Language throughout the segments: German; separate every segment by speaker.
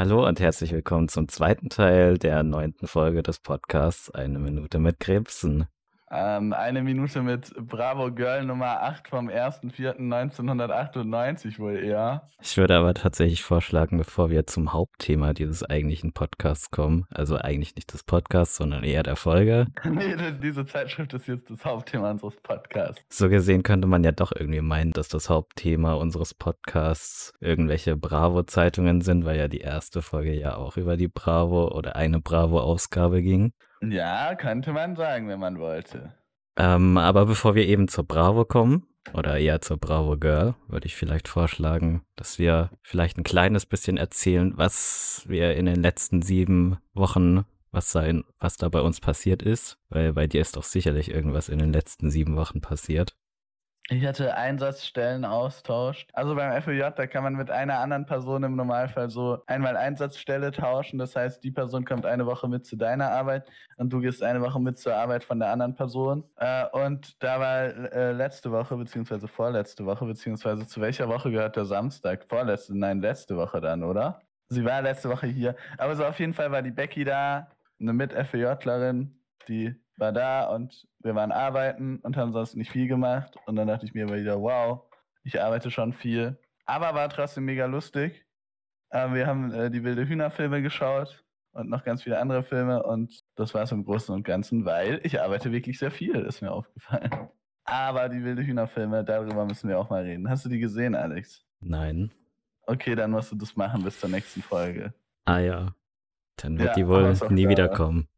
Speaker 1: Hallo und herzlich willkommen zum zweiten Teil der neunten Folge des Podcasts Eine Minute mit Krebsen.
Speaker 2: Ähm, eine Minute mit Bravo Girl Nummer 8 vom 1.4.1998 wohl eher.
Speaker 1: Ich würde aber tatsächlich vorschlagen, bevor wir zum Hauptthema dieses eigentlichen Podcasts kommen, also eigentlich nicht des Podcasts, sondern eher der Folge.
Speaker 2: nee, diese Zeitschrift ist jetzt das Hauptthema unseres Podcasts.
Speaker 1: So gesehen könnte man ja doch irgendwie meinen, dass das Hauptthema unseres Podcasts irgendwelche Bravo-Zeitungen sind, weil ja die erste Folge ja auch über die Bravo oder eine Bravo-Ausgabe ging.
Speaker 2: Ja, könnte man sagen, wenn man wollte.
Speaker 1: Ähm, aber bevor wir eben zur Bravo kommen, oder eher zur Bravo Girl, würde ich vielleicht vorschlagen, dass wir vielleicht ein kleines bisschen erzählen, was wir in den letzten sieben Wochen, was da, was da bei uns passiert ist. Weil bei dir ist doch sicherlich irgendwas in den letzten sieben Wochen passiert.
Speaker 2: Ich hatte Einsatzstellen austauscht. Also beim FOJ, da kann man mit einer anderen Person im Normalfall so einmal Einsatzstelle tauschen. Das heißt, die Person kommt eine Woche mit zu deiner Arbeit und du gehst eine Woche mit zur Arbeit von der anderen Person. Äh, und da war äh, letzte Woche, beziehungsweise vorletzte Woche, beziehungsweise zu welcher Woche gehört der Samstag? Vorletzte, nein, letzte Woche dann, oder? Sie war letzte Woche hier. Aber so auf jeden Fall war die Becky da, eine Mit-FOJlerin, die war da und wir waren arbeiten und haben sonst nicht viel gemacht. Und dann dachte ich mir wieder, wow, ich arbeite schon viel. Aber war trotzdem mega lustig. Äh, wir haben äh, die wilde Hühnerfilme geschaut und noch ganz viele andere Filme. Und das war es im Großen und Ganzen, weil ich arbeite wirklich sehr viel, ist mir aufgefallen. Aber die wilde Hühnerfilme, darüber müssen wir auch mal reden. Hast du die gesehen, Alex?
Speaker 1: Nein.
Speaker 2: Okay, dann musst du das machen bis zur nächsten Folge.
Speaker 1: Ah ja. Dann wird ja, die wohl nie wiederkommen.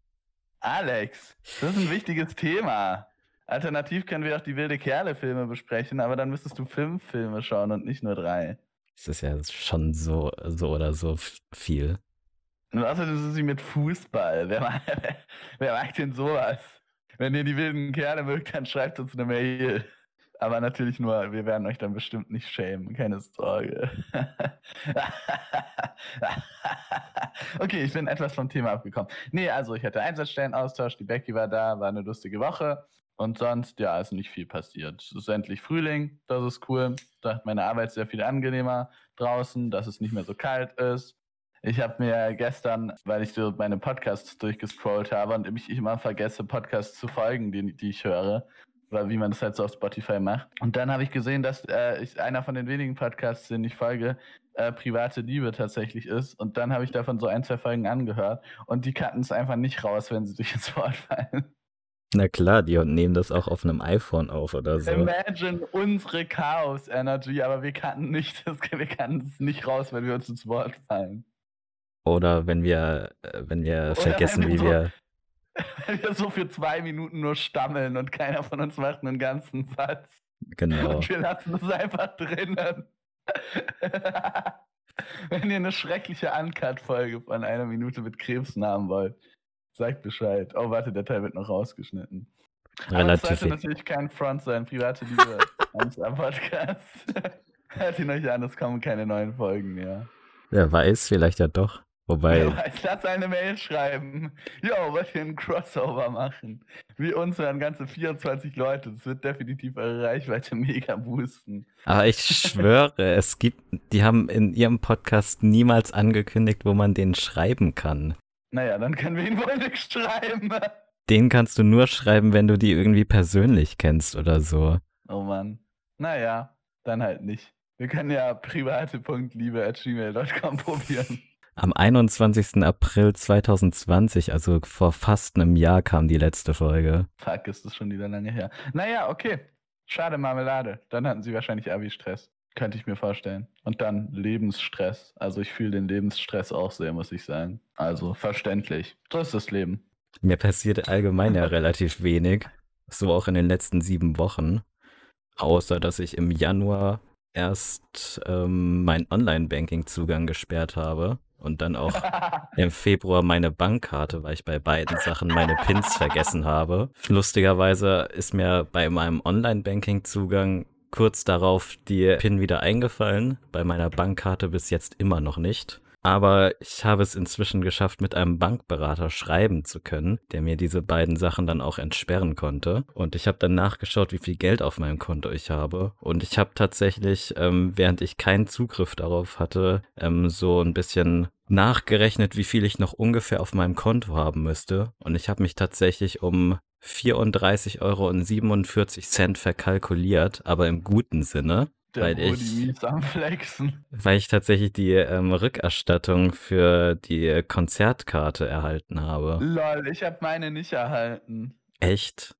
Speaker 2: Alex, das ist ein wichtiges Thema. Alternativ können wir auch die wilde Kerle-Filme besprechen, aber dann müsstest du fünf Filme schauen und nicht nur drei.
Speaker 1: Das ist ja schon so, so oder so viel.
Speaker 2: Und außerdem ist sie mit Fußball. Wer mag, wer mag denn sowas? Wenn ihr die wilden Kerle mögt, dann schreibt uns eine Mail. Aber natürlich nur, wir werden euch dann bestimmt nicht schämen, keine Sorge. okay, ich bin etwas vom Thema abgekommen. Nee, also ich hatte Einsatzstellenaustausch, die Becky war da, war eine lustige Woche. Und sonst, ja, ist nicht viel passiert. Es ist endlich Frühling, das ist cool. Da hat meine Arbeit sehr viel angenehmer draußen, dass es nicht mehr so kalt ist. Ich habe mir gestern, weil ich so meine Podcasts durchgescrollt habe und ich immer vergesse, Podcasts zu folgen, die, die ich höre, weil wie man das halt so auf Spotify macht. Und dann habe ich gesehen, dass äh, ich einer von den wenigen Podcasts, den ich folge, äh, private Liebe tatsächlich ist. Und dann habe ich davon so ein, zwei Folgen angehört und die cutten es einfach nicht raus, wenn sie sich ins Wort fallen.
Speaker 1: Na klar, die nehmen das auch auf einem iPhone auf oder so.
Speaker 2: Imagine unsere Chaos Energy, aber wir kannten nicht, das, wir kannten es nicht raus, wenn wir uns ins Wort fallen.
Speaker 1: Oder wenn wir, äh, wenn wir oder vergessen, wenn wir wie so, wir
Speaker 2: Wenn wir so für zwei Minuten nur stammeln und keiner von uns macht einen ganzen Satz.
Speaker 1: Genau.
Speaker 2: Und wir lassen es einfach drinnen. Wenn ihr eine schreckliche Uncut-Folge von einer Minute mit Krebsen haben wollt, sagt Bescheid. Oh, warte, der Teil wird noch rausgeschnitten.
Speaker 1: Relativ.
Speaker 2: Aber es sollte natürlich kein Front sein. Private Liebe unser Podcast. Hört ihn euch an, es kommen keine neuen Folgen mehr.
Speaker 1: Wer weiß, vielleicht ja doch. Wobei.
Speaker 2: Ja, ich lasse eine Mail schreiben. Jo, wollt ihr einen Crossover machen? Wie uns hören ganze 24 Leute. Das wird definitiv eure Reichweite mega boosten.
Speaker 1: Aber ich schwöre, es gibt, die haben in ihrem Podcast niemals angekündigt, wo man den schreiben kann.
Speaker 2: Naja, dann können wir ihn wohl nicht schreiben.
Speaker 1: Den kannst du nur schreiben, wenn du die irgendwie persönlich kennst oder so.
Speaker 2: Oh Mann. Naja, dann halt nicht. Wir können ja private.liebe.gmail.com probieren.
Speaker 1: Am 21. April 2020, also vor fast einem Jahr, kam die letzte Folge.
Speaker 2: Fuck, ist das schon wieder lange her. Naja, okay. Schade Marmelade. Dann hatten sie wahrscheinlich Abi-Stress. Könnte ich mir vorstellen. Und dann Lebensstress. Also ich fühle den Lebensstress auch sehr, muss ich sagen. Also verständlich. So ist das Leben.
Speaker 1: Mir passiert allgemein ja relativ wenig. So auch in den letzten sieben Wochen. Außer dass ich im Januar erst ähm, meinen Online-Banking-Zugang gesperrt habe und dann auch im Februar meine Bankkarte, weil ich bei beiden Sachen meine Pins vergessen habe. Lustigerweise ist mir bei meinem Online-Banking-Zugang kurz darauf die PIN wieder eingefallen, bei meiner Bankkarte bis jetzt immer noch nicht. Aber ich habe es inzwischen geschafft, mit einem Bankberater schreiben zu können, der mir diese beiden Sachen dann auch entsperren konnte. Und ich habe dann nachgeschaut, wie viel Geld auf meinem Konto ich habe. Und ich habe tatsächlich, ähm, während ich keinen Zugriff darauf hatte, ähm, so ein bisschen nachgerechnet, wie viel ich noch ungefähr auf meinem Konto haben müsste. Und ich habe mich tatsächlich um 34,47 Euro verkalkuliert, aber im guten Sinne.
Speaker 2: Der
Speaker 1: weil ich, weil ich tatsächlich die ähm, Rückerstattung für die Konzertkarte erhalten habe.
Speaker 2: Lol, ich habe meine nicht erhalten.
Speaker 1: Echt?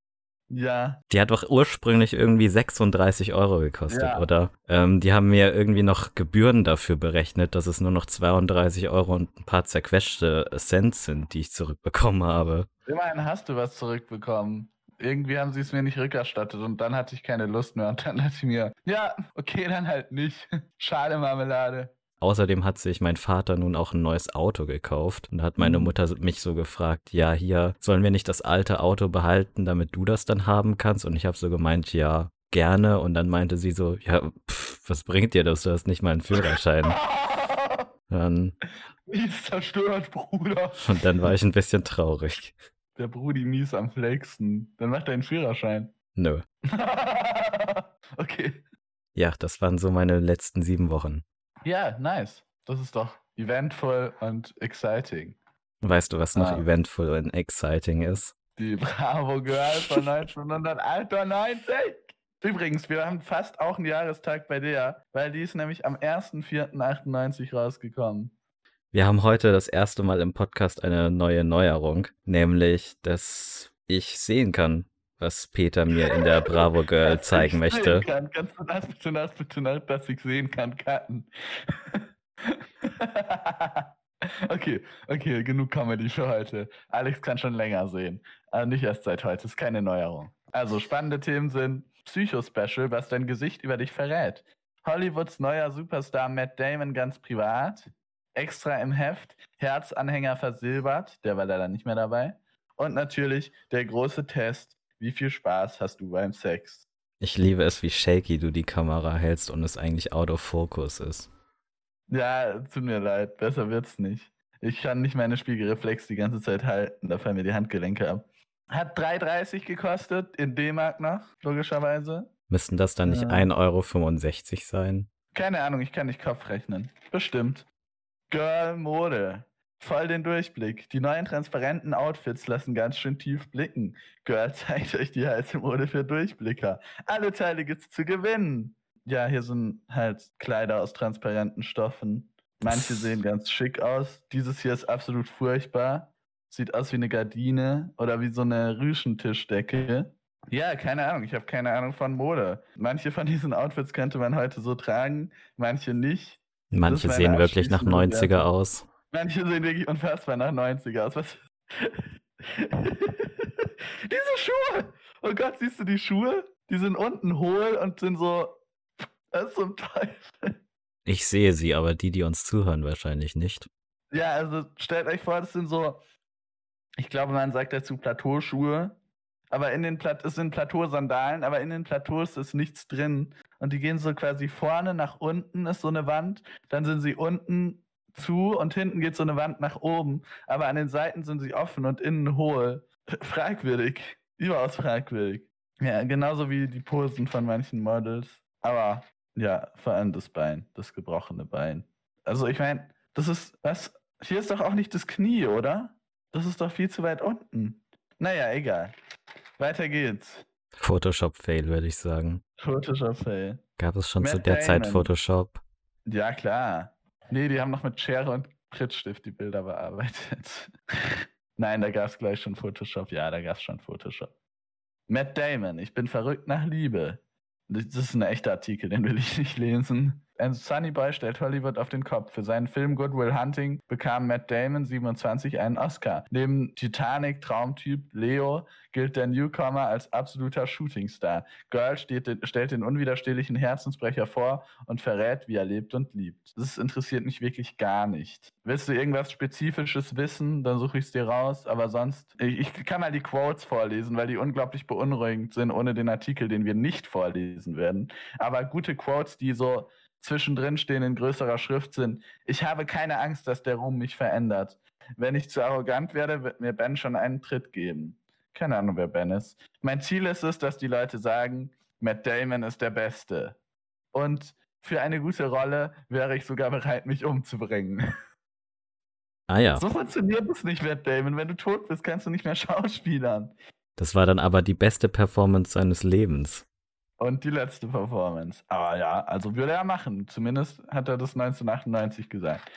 Speaker 2: Ja.
Speaker 1: Die hat doch ursprünglich irgendwie 36 Euro gekostet,
Speaker 2: Ja.
Speaker 1: oder? Ähm, die haben mir irgendwie noch Gebühren dafür berechnet, dass es nur noch 32 Euro und ein paar zerquetschte Cent sind, die ich zurückbekommen habe.
Speaker 2: Immerhin hast du was zurückbekommen. Irgendwie haben sie es mir nicht rückerstattet und dann hatte ich keine Lust mehr und dann dachte ich mir, ja, okay, dann halt nicht. Schade Marmelade.
Speaker 1: Außerdem hat sich mein Vater nun auch ein neues Auto gekauft und hat meine
Speaker 2: Mhm.
Speaker 1: Mutter mich so gefragt, ja, hier, sollen wir nicht das alte Auto behalten, damit du das dann haben kannst? Und ich habe so gemeint, ja, gerne. Und dann meinte sie so, ja, pff, was bringt dir das? Du hast nicht mal einen Führerschein. Dann,
Speaker 2: Mies zerstört, Bruder.
Speaker 1: und dann war ich ein bisschen traurig.
Speaker 2: Der Brudi mies am Flexen. Dann macht er einen Führerschein.
Speaker 1: Nö.
Speaker 2: okay.
Speaker 1: Ja, das waren so meine letzten sieben Wochen.
Speaker 2: Ja, nice. Das ist doch eventvoll und exciting.
Speaker 1: Weißt du, was noch
Speaker 2: Ah.
Speaker 1: eventful und exciting ist?
Speaker 2: Die Bravo Girl von 1998. Übrigens, wir haben fast auch einen Jahrestag bei der, weil die ist nämlich am 1.4.98 rausgekommen.
Speaker 1: Wir haben heute das erste Mal im Podcast eine neue Neuerung, nämlich, dass ich sehen kann, was Peter mir in der Bravo Girl zeigen
Speaker 2: ich
Speaker 1: möchte.
Speaker 2: Kann. Kannst du das bitte nach, bitte nach, dass ich sehen kann, cutten? okay, okay, genug Comedy für heute. Alex kann schon länger sehen. Aber nicht erst seit heute, ist keine Neuerung. Also, spannende Themen sind Psycho-Special, was dein Gesicht über dich verrät. Hollywoods neuer Superstar Matt Damon ganz privat. Extra im Heft, Herzanhänger versilbert, der war leider nicht mehr dabei. Und natürlich der große Test, wie viel Spaß hast du beim Sex?
Speaker 1: Ich liebe es, wie shaky du die Kamera hältst und es eigentlich out of focus ist.
Speaker 2: Ja, tut mir leid, besser wird's nicht. Ich kann nicht meine Spiegelreflex die ganze Zeit halten, da fallen mir die Handgelenke ab. Hat 3,30 gekostet, in D-Mark noch, logischerweise.
Speaker 1: Müssten das dann nicht
Speaker 2: Ja.
Speaker 1: 1,65 Euro sein?
Speaker 2: Keine Ahnung, ich kann nicht Kopf rechnen. Bestimmt. Girl Mode. Voll den Durchblick. Die neuen transparenten Outfits lassen ganz schön tief blicken. Girl zeigt euch die heiße Mode für Durchblicker. Alle Teile gibt's zu gewinnen. Ja, hier sind halt Kleider aus transparenten Stoffen. Manche sehen ganz schick aus. Dieses hier ist absolut furchtbar. Sieht aus wie eine Gardine oder wie so eine Rüschentischdecke. Ja, keine Ahnung. Ich habe keine Ahnung von Mode. Manche von diesen Outfits könnte man heute so tragen, manche nicht.
Speaker 1: Manche sehen wirklich nach
Speaker 2: abschließende
Speaker 1: 90er
Speaker 2: Bewertung.
Speaker 1: aus.
Speaker 2: Manche sehen wirklich unfassbar nach 90er aus. Was? Diese Schuhe! Oh Gott, siehst du die Schuhe? Die sind unten hohl und sind so. Was zum Teufel?
Speaker 1: Ich sehe sie, aber die, die uns zuhören, wahrscheinlich nicht.
Speaker 2: Ja, also stellt euch vor, das sind so. Ich glaube, man sagt dazu Plateauschuhe. Aber in den Plat es sind Plateausandalen, aber in den Plateaus ist nichts drin. Und die gehen so quasi vorne nach unten, ist so eine Wand. Dann sind sie unten zu und hinten geht so eine Wand nach oben. Aber an den Seiten sind sie offen und innen hohl. Fragwürdig. Überaus fragwürdig. Ja, genauso wie die Posen von manchen Models. Aber ja, vor allem das Bein, das gebrochene Bein. Also ich meine, das ist, was? Hier ist doch auch nicht das Knie, oder? Das ist doch viel zu weit unten. Naja, egal. Weiter geht's.
Speaker 1: Photoshop-Fail, würde ich sagen.
Speaker 2: Photoshop-Fail.
Speaker 1: Gab es schon zu
Speaker 2: Matt
Speaker 1: der Zeit
Speaker 2: Damon.
Speaker 1: Photoshop?
Speaker 2: Ja, klar. Nee, die haben noch mit Schere und Prittstift die Bilder bearbeitet. Nein, da gab's gleich schon Photoshop. Ja, da gab's schon Photoshop. Matt Damon, ich bin verrückt nach Liebe. Das ist ein echter Artikel, den will ich nicht lesen. Ein Sunny Boy stellt Hollywood auf den Kopf. Für seinen Film Good Will Hunting bekam Matt Damon 27 einen Oscar. Neben Titanic Traumtyp Leo gilt der Newcomer als absoluter Shootingstar. Girl steht, stellt den unwiderstehlichen Herzensbrecher vor und verrät, wie er lebt und liebt. Das interessiert mich wirklich gar nicht. Willst du irgendwas Spezifisches wissen, dann suche ich es dir raus. Aber sonst, ich, ich kann mal die Quotes vorlesen, weil die unglaublich beunruhigend sind, ohne den Artikel, den wir nicht vorlesen werden. Aber gute Quotes, die so zwischendrin stehen in größerer Schrift sind, ich habe keine Angst, dass der Ruhm mich verändert. Wenn ich zu arrogant werde, wird mir Ben schon einen Tritt geben. Keine Ahnung, wer Ben ist. Mein Ziel ist es, dass die Leute sagen, Matt Damon ist der Beste. Und für eine gute Rolle wäre ich sogar bereit, mich umzubringen.
Speaker 1: Ah ja.
Speaker 2: So funktioniert es nicht, Matt Damon. Wenn du tot bist, kannst du nicht mehr schauspielern.
Speaker 1: Das war dann aber die beste Performance seines Lebens.
Speaker 2: Und die letzte Performance. Aber ja, also würde er machen. Zumindest hat er das 1998 gesagt.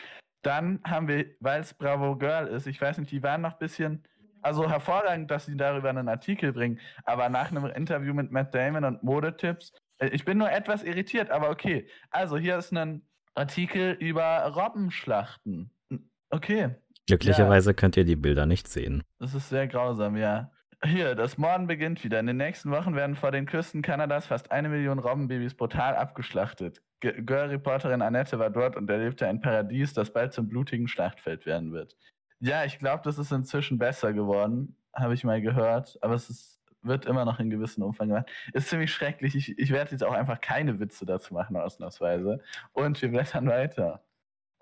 Speaker 2: Dann haben wir, weil es Bravo Girl ist, ich weiß nicht, die waren noch ein bisschen, also hervorragend, dass sie darüber einen Artikel bringen, aber nach einem Interview mit Matt Damon und Modetipps, äh, ich bin nur etwas irritiert, aber okay. Also hier ist ein Artikel über Robbenschlachten. Okay.
Speaker 1: Glücklicherweise ja. könnt ihr die Bilder nicht sehen.
Speaker 2: Das ist sehr grausam, ja. Hier, das Morden beginnt wieder. In den nächsten Wochen werden vor den Küsten Kanadas fast eine Million Robbenbabys brutal abgeschlachtet. Girl-Reporterin Annette war dort und erlebte ein Paradies, das bald zum blutigen Schlachtfeld werden wird. Ja, ich glaube, das ist inzwischen besser geworden, habe ich mal gehört, aber es ist, wird immer noch in gewissem Umfang gemacht. Ist ziemlich schrecklich. Ich, ich werde jetzt auch einfach keine Witze dazu machen, ausnahmsweise. Und wir blättern weiter.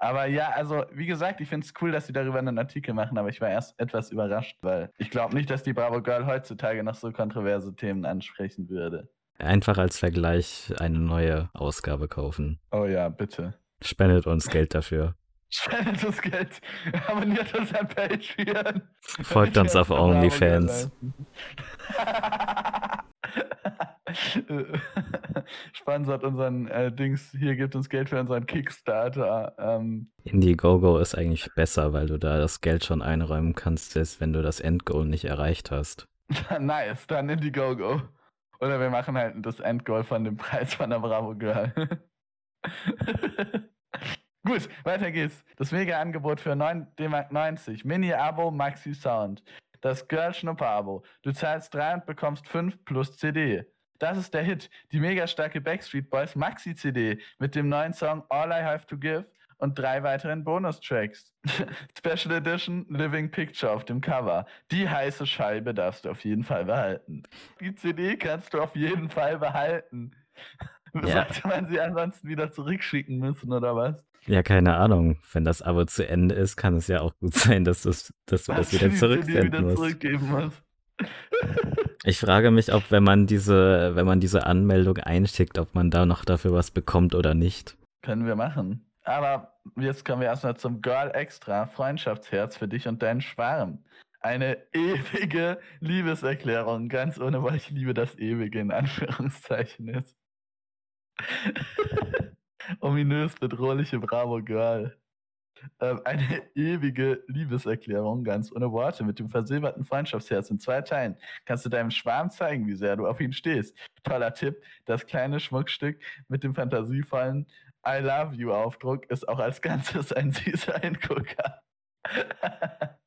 Speaker 2: Aber ja, also wie gesagt, ich finde es cool, dass sie darüber einen Artikel machen, aber ich war erst etwas überrascht, weil ich glaube nicht, dass die Bravo Girl heutzutage noch so kontroverse Themen ansprechen würde.
Speaker 1: Einfach als Vergleich eine neue Ausgabe kaufen.
Speaker 2: Oh ja, bitte.
Speaker 1: Spendet uns Geld dafür.
Speaker 2: Spendet uns Geld. Abonniert uns an Patreon.
Speaker 1: Folgt uns auf OnlyFans.
Speaker 2: Sponsert unseren äh, Dings, hier gibt uns Geld für unseren Kickstarter. Ähm.
Speaker 1: Indiegogo ist eigentlich besser, weil du da das Geld schon einräumen kannst, selbst wenn du das Endgoal nicht erreicht hast.
Speaker 2: nice, dann Indiegogo. Oder wir machen halt das Endgoal von dem Preis von der Bravo Girl. Gut, weiter geht's. Das Mega-Angebot für 9 D-Mark 90. Mini-Abo Maxi Sound. Das Girl-Schnupper-Abo. Du zahlst 3 und bekommst 5 plus CD. Das ist der Hit. Die mega starke Backstreet Boys Maxi-CD mit dem neuen Song All I Have to Give und drei weiteren Bonustracks. Special Edition Living Picture auf dem Cover. Die heiße Scheibe darfst du auf jeden Fall behalten. Die CD kannst du auf jeden Fall behalten. Ja. Sollte man sie ansonsten wieder zurückschicken müssen oder was?
Speaker 1: Ja, keine Ahnung. Wenn das Abo zu Ende ist, kann es ja auch gut sein, dass, das, dass du das wieder zurücksenden wieder musst. Zurückgeben musst. Ich frage mich, ob wenn man diese, wenn man diese Anmeldung einschickt, ob man da noch dafür was bekommt oder nicht.
Speaker 2: Können wir machen. Aber jetzt kommen wir erstmal zum Girl Extra Freundschaftsherz für dich und deinen Schwarm. Eine ewige Liebeserklärung, ganz ohne, weil ich liebe das ewige in Anführungszeichen ist. Ominös bedrohliche Bravo Girl. Ähm, eine ewige Liebeserklärung, ganz ohne Worte, mit dem versilberten Freundschaftsherz in zwei Teilen. Kannst du deinem Schwarm zeigen, wie sehr du auf ihn stehst. Toller Tipp, das kleine Schmuckstück mit dem fantasievollen I Love You Aufdruck ist auch als Ganzes ein süßer Hingucker.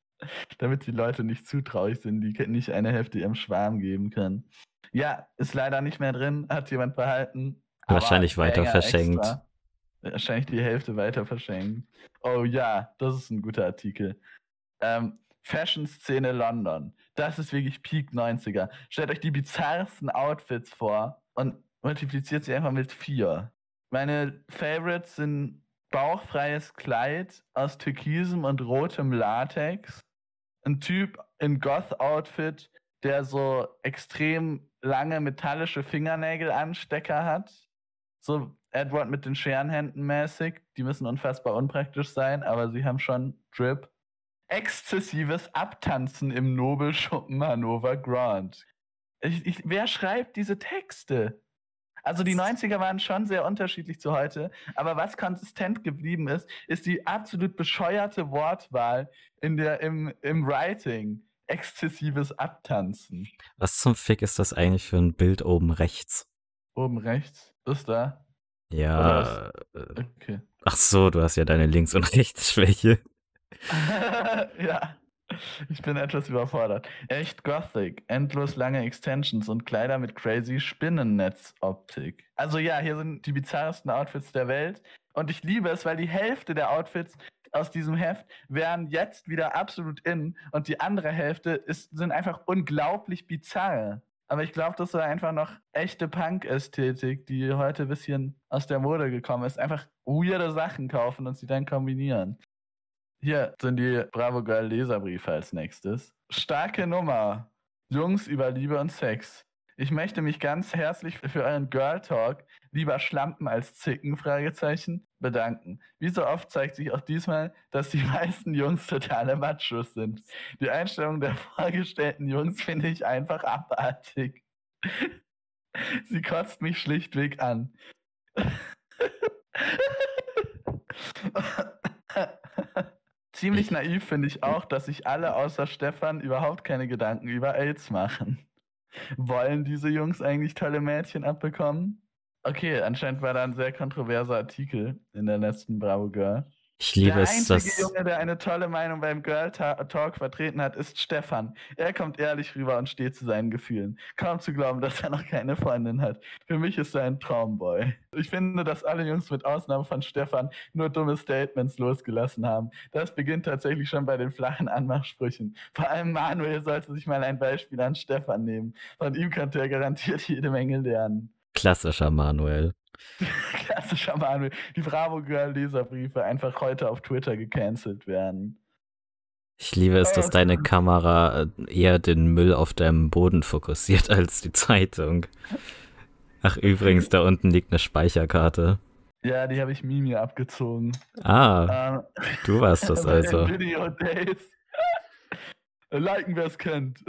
Speaker 2: Damit die Leute nicht zutraulich sind, die nicht eine Hälfte ihrem Schwarm geben können. Ja, ist leider nicht mehr drin, hat jemand behalten.
Speaker 1: Wahrscheinlich weiter verschenkt.
Speaker 2: Extra. Wahrscheinlich die Hälfte weiter verschenken. Oh ja, das ist ein guter Artikel. Ähm, Fashion-Szene London. Das ist wirklich Peak 90er. Stellt euch die bizarrsten Outfits vor und multipliziert sie einfach mit vier. Meine Favorites sind bauchfreies Kleid aus türkisem und rotem Latex. Ein Typ in Goth-Outfit, der so extrem lange metallische Fingernägel-Anstecker hat. So Edward mit den Scherenhänden mäßig. Die müssen unfassbar unpraktisch sein, aber sie haben schon Drip. Exzessives Abtanzen im Nobelschuppen Hannover Grand. Ich, ich, wer schreibt diese Texte? Also die 90er waren schon sehr unterschiedlich zu heute, aber was konsistent geblieben ist, ist die absolut bescheuerte Wortwahl in der, im, im Writing. Exzessives Abtanzen.
Speaker 1: Was zum Fick ist das eigentlich für ein Bild oben rechts?
Speaker 2: Oben rechts? Ist da?
Speaker 1: Ja. Äh, okay. Ach so, du hast ja deine Links- und Rechtsschwäche.
Speaker 2: ja. Ich bin etwas überfordert. Echt Gothic, endlos lange Extensions und Kleider mit crazy Spinnennetz-Optik. Also ja, hier sind die bizarrsten Outfits der Welt. Und ich liebe es, weil die Hälfte der Outfits aus diesem Heft wären jetzt wieder absolut in und die andere Hälfte ist, sind einfach unglaublich bizarr. Aber ich glaube, das war einfach noch echte Punk-Ästhetik, die heute ein bisschen aus der Mode gekommen ist. Einfach weirde Sachen kaufen und sie dann kombinieren. Hier sind die Bravo Girl Leserbriefe als nächstes. Starke Nummer. Jungs über Liebe und Sex. Ich möchte mich ganz herzlich für euren Girl Talk, lieber Schlampen als Zicken, Fragezeichen, bedanken. Wie so oft zeigt sich auch diesmal, dass die meisten Jungs totale Machos sind. Die Einstellung der vorgestellten Jungs finde ich einfach abartig. Sie kotzt mich schlichtweg an. Ziemlich naiv finde ich auch, dass sich alle außer Stefan überhaupt keine Gedanken über AIDS machen. Wollen diese Jungs eigentlich tolle Mädchen abbekommen? Okay, anscheinend war da ein sehr kontroverser Artikel in der letzten Bravo Girl.
Speaker 1: Ich liebe
Speaker 2: der
Speaker 1: es,
Speaker 2: einzige
Speaker 1: dass.
Speaker 2: Junge, der eine tolle Meinung beim Girl Ta Talk vertreten hat, ist Stefan. Er kommt ehrlich rüber und steht zu seinen Gefühlen. Kaum zu glauben, dass er noch keine Freundin hat. Für mich ist er ein Traumboy. Ich finde, dass alle Jungs mit Ausnahme von Stefan nur dumme Statements losgelassen haben. Das beginnt tatsächlich schon bei den flachen Anmachsprüchen. Vor allem Manuel sollte sich mal ein Beispiel an Stefan nehmen. Von ihm könnte er garantiert jede Menge lernen.
Speaker 1: Klassischer Manuel.
Speaker 2: Klassischer Manuel. Die Bravo Girl Leserbriefe einfach heute auf Twitter gecancelt werden.
Speaker 1: Ich liebe es, dass deine. Kamera äh, eher den Müll auf deinem Boden fokussiert als die Zeitung. Ach, übrigens, da unten liegt eine Speicherkarte.
Speaker 2: Ja, die habe ich Mimi abgezogen.
Speaker 1: Ah,
Speaker 2: Ähm,
Speaker 1: du warst das also.
Speaker 2: Video Days. Liken, wer es kennt.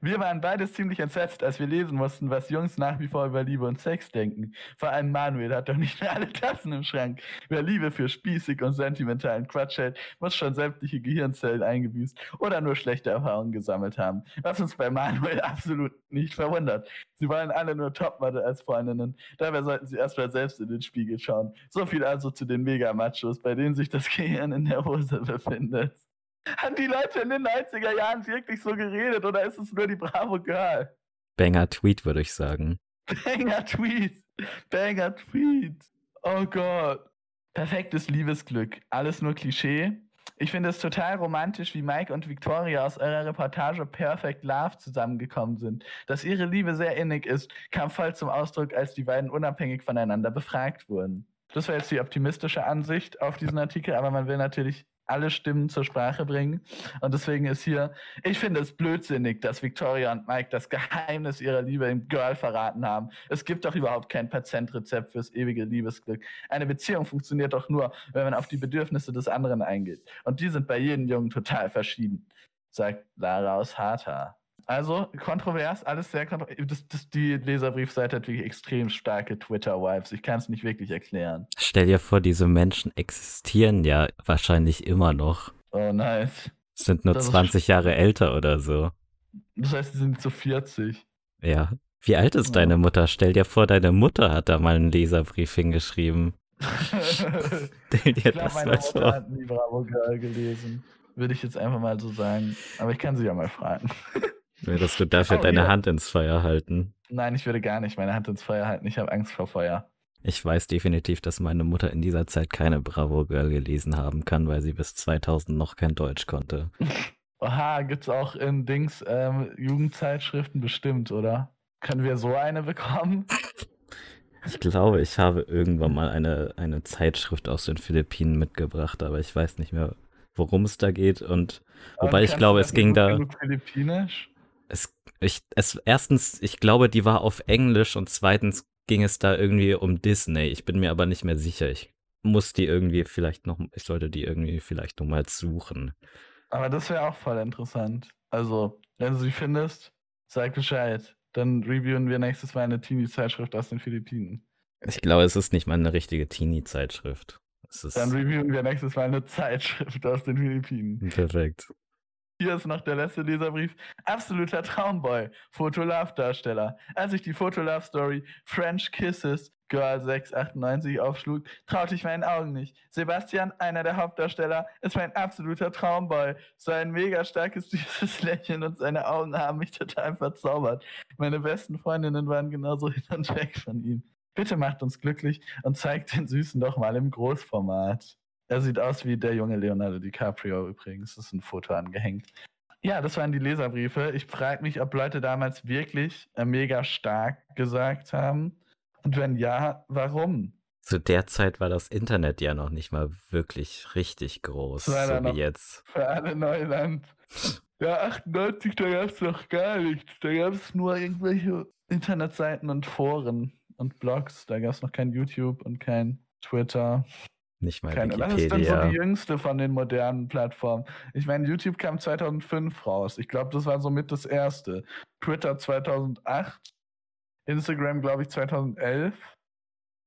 Speaker 2: Wir waren beides ziemlich entsetzt, als wir lesen mussten, was Jungs nach wie vor über Liebe und Sex denken. Vor allem Manuel hat doch nicht mehr alle Tassen im Schrank. Wer Liebe für spießig und sentimentalen Quatsch hält, muss schon sämtliche Gehirnzellen eingebüßt oder nur schlechte Erfahrungen gesammelt haben. Was uns bei Manuel absolut nicht verwundert. Sie wollen alle nur Topmodel als Freundinnen. Dabei sollten sie erstmal selbst in den Spiegel schauen. So viel also zu den Mega-Machos, bei denen sich das Gehirn in der Hose befindet. Haben die Leute in den 90er Jahren wirklich so geredet oder ist es nur die Bravo Girl?
Speaker 1: Banger Tweet, würde ich sagen.
Speaker 2: Banger Tweet. Banger Tweet. Oh Gott. Perfektes Liebesglück. Alles nur Klischee. Ich finde es total romantisch, wie Mike und Victoria aus eurer Reportage Perfect Love zusammengekommen sind. Dass ihre Liebe sehr innig ist, kam voll zum Ausdruck, als die beiden unabhängig voneinander befragt wurden. Das war jetzt die optimistische Ansicht auf diesen Artikel, aber man will natürlich alle Stimmen zur Sprache bringen. Und deswegen ist hier, ich finde es blödsinnig, dass Victoria und Mike das Geheimnis ihrer Liebe im Girl verraten haben. Es gibt doch überhaupt kein Patentrezept fürs ewige Liebesglück. Eine Beziehung funktioniert doch nur, wenn man auf die Bedürfnisse des anderen eingeht. Und die sind bei jedem Jungen total verschieden, sagt Lara aus Harta. Also kontrovers, alles sehr kontrovers. Das, das, die Leserbriefseite hat wirklich extrem starke Twitter-Vibes. Ich kann es nicht wirklich erklären.
Speaker 1: Stell dir vor, diese Menschen existieren ja wahrscheinlich immer noch.
Speaker 2: Oh, nice.
Speaker 1: Sind nur
Speaker 2: Das ist
Speaker 1: 20 Jahre älter oder so.
Speaker 2: Das heißt, sie sind zu 40.
Speaker 1: Ja. Wie alt ist
Speaker 2: Ja.
Speaker 1: deine Mutter? Stell dir vor, deine Mutter hat da mal einen Leserbrief hingeschrieben. Stell dir
Speaker 2: ich glaube,
Speaker 1: das
Speaker 2: meine
Speaker 1: mal
Speaker 2: Mutter
Speaker 1: vor.
Speaker 2: hat nie Bravo Girl gelesen. Würde ich jetzt einfach mal so sagen. Aber ich kann sie ja mal fragen.
Speaker 1: Würdest du dafür
Speaker 2: Oh,
Speaker 1: deine
Speaker 2: ja.
Speaker 1: Hand ins Feuer halten?
Speaker 2: Nein, ich würde gar nicht meine Hand ins Feuer halten. Ich habe Angst vor Feuer.
Speaker 1: Ich weiß definitiv, dass meine Mutter in dieser Zeit keine Bravo Girl gelesen haben kann, weil sie bis 2000 noch kein Deutsch konnte.
Speaker 2: Oha, gibt's auch in Dings ähm, Jugendzeitschriften bestimmt, oder? Können wir so eine bekommen?
Speaker 1: Ich glaube, ich habe irgendwann mal eine, eine Zeitschrift aus den Philippinen mitgebracht, aber ich weiß nicht mehr, worum es da geht. Und wobei
Speaker 2: Und
Speaker 1: ich glaube, es ging da.
Speaker 2: Philippinisch?
Speaker 1: Es, ich, es, erstens, ich glaube, die war auf Englisch und zweitens ging es da irgendwie um Disney. Ich bin mir aber nicht mehr sicher. Ich muss die irgendwie vielleicht noch, ich sollte die irgendwie vielleicht noch mal suchen.
Speaker 2: Aber das wäre auch voll interessant. Also, wenn du sie findest, sag Bescheid. Dann reviewen wir nächstes Mal eine Teenie-Zeitschrift aus den Philippinen.
Speaker 1: Ich glaube, es ist nicht mal eine richtige Teenie-Zeitschrift.
Speaker 2: Dann reviewen wir nächstes Mal eine Zeitschrift aus den Philippinen.
Speaker 1: perfekt.
Speaker 2: Hier ist noch der letzte Leserbrief. Absoluter Traumboy. Foto-Love-Darsteller. Als ich die Foto-Love-Story French Kisses Girl 698 aufschlug, traute ich meinen Augen nicht. Sebastian, einer der Hauptdarsteller, ist mein absoluter Traumboy. Sein mega starkes, süßes Lächeln und seine Augen haben mich total verzaubert. Meine besten Freundinnen waren genauso hin und weg von ihm. Bitte macht uns glücklich und zeigt den Süßen doch mal im Großformat. Er sieht aus wie der junge Leonardo DiCaprio übrigens. Das ist ein Foto angehängt. Ja, das waren die Leserbriefe. Ich frage mich, ob Leute damals wirklich äh, mega stark gesagt haben. Und wenn ja, warum?
Speaker 1: Zu der Zeit war das Internet ja noch nicht mal wirklich richtig groß, so wie jetzt.
Speaker 2: Für alle Neuland. Ja, 98, da gab es noch gar nichts. Da gab es nur irgendwelche Internetseiten und Foren und Blogs. Da gab es noch kein YouTube und kein Twitter.
Speaker 1: Nicht mal
Speaker 2: Kein, das ist dann so
Speaker 1: Wikipedia.
Speaker 2: die jüngste von den modernen Plattformen. Ich meine, YouTube kam 2005 raus. Ich glaube, das war somit das erste. Twitter 2008. Instagram, glaube ich, 2011.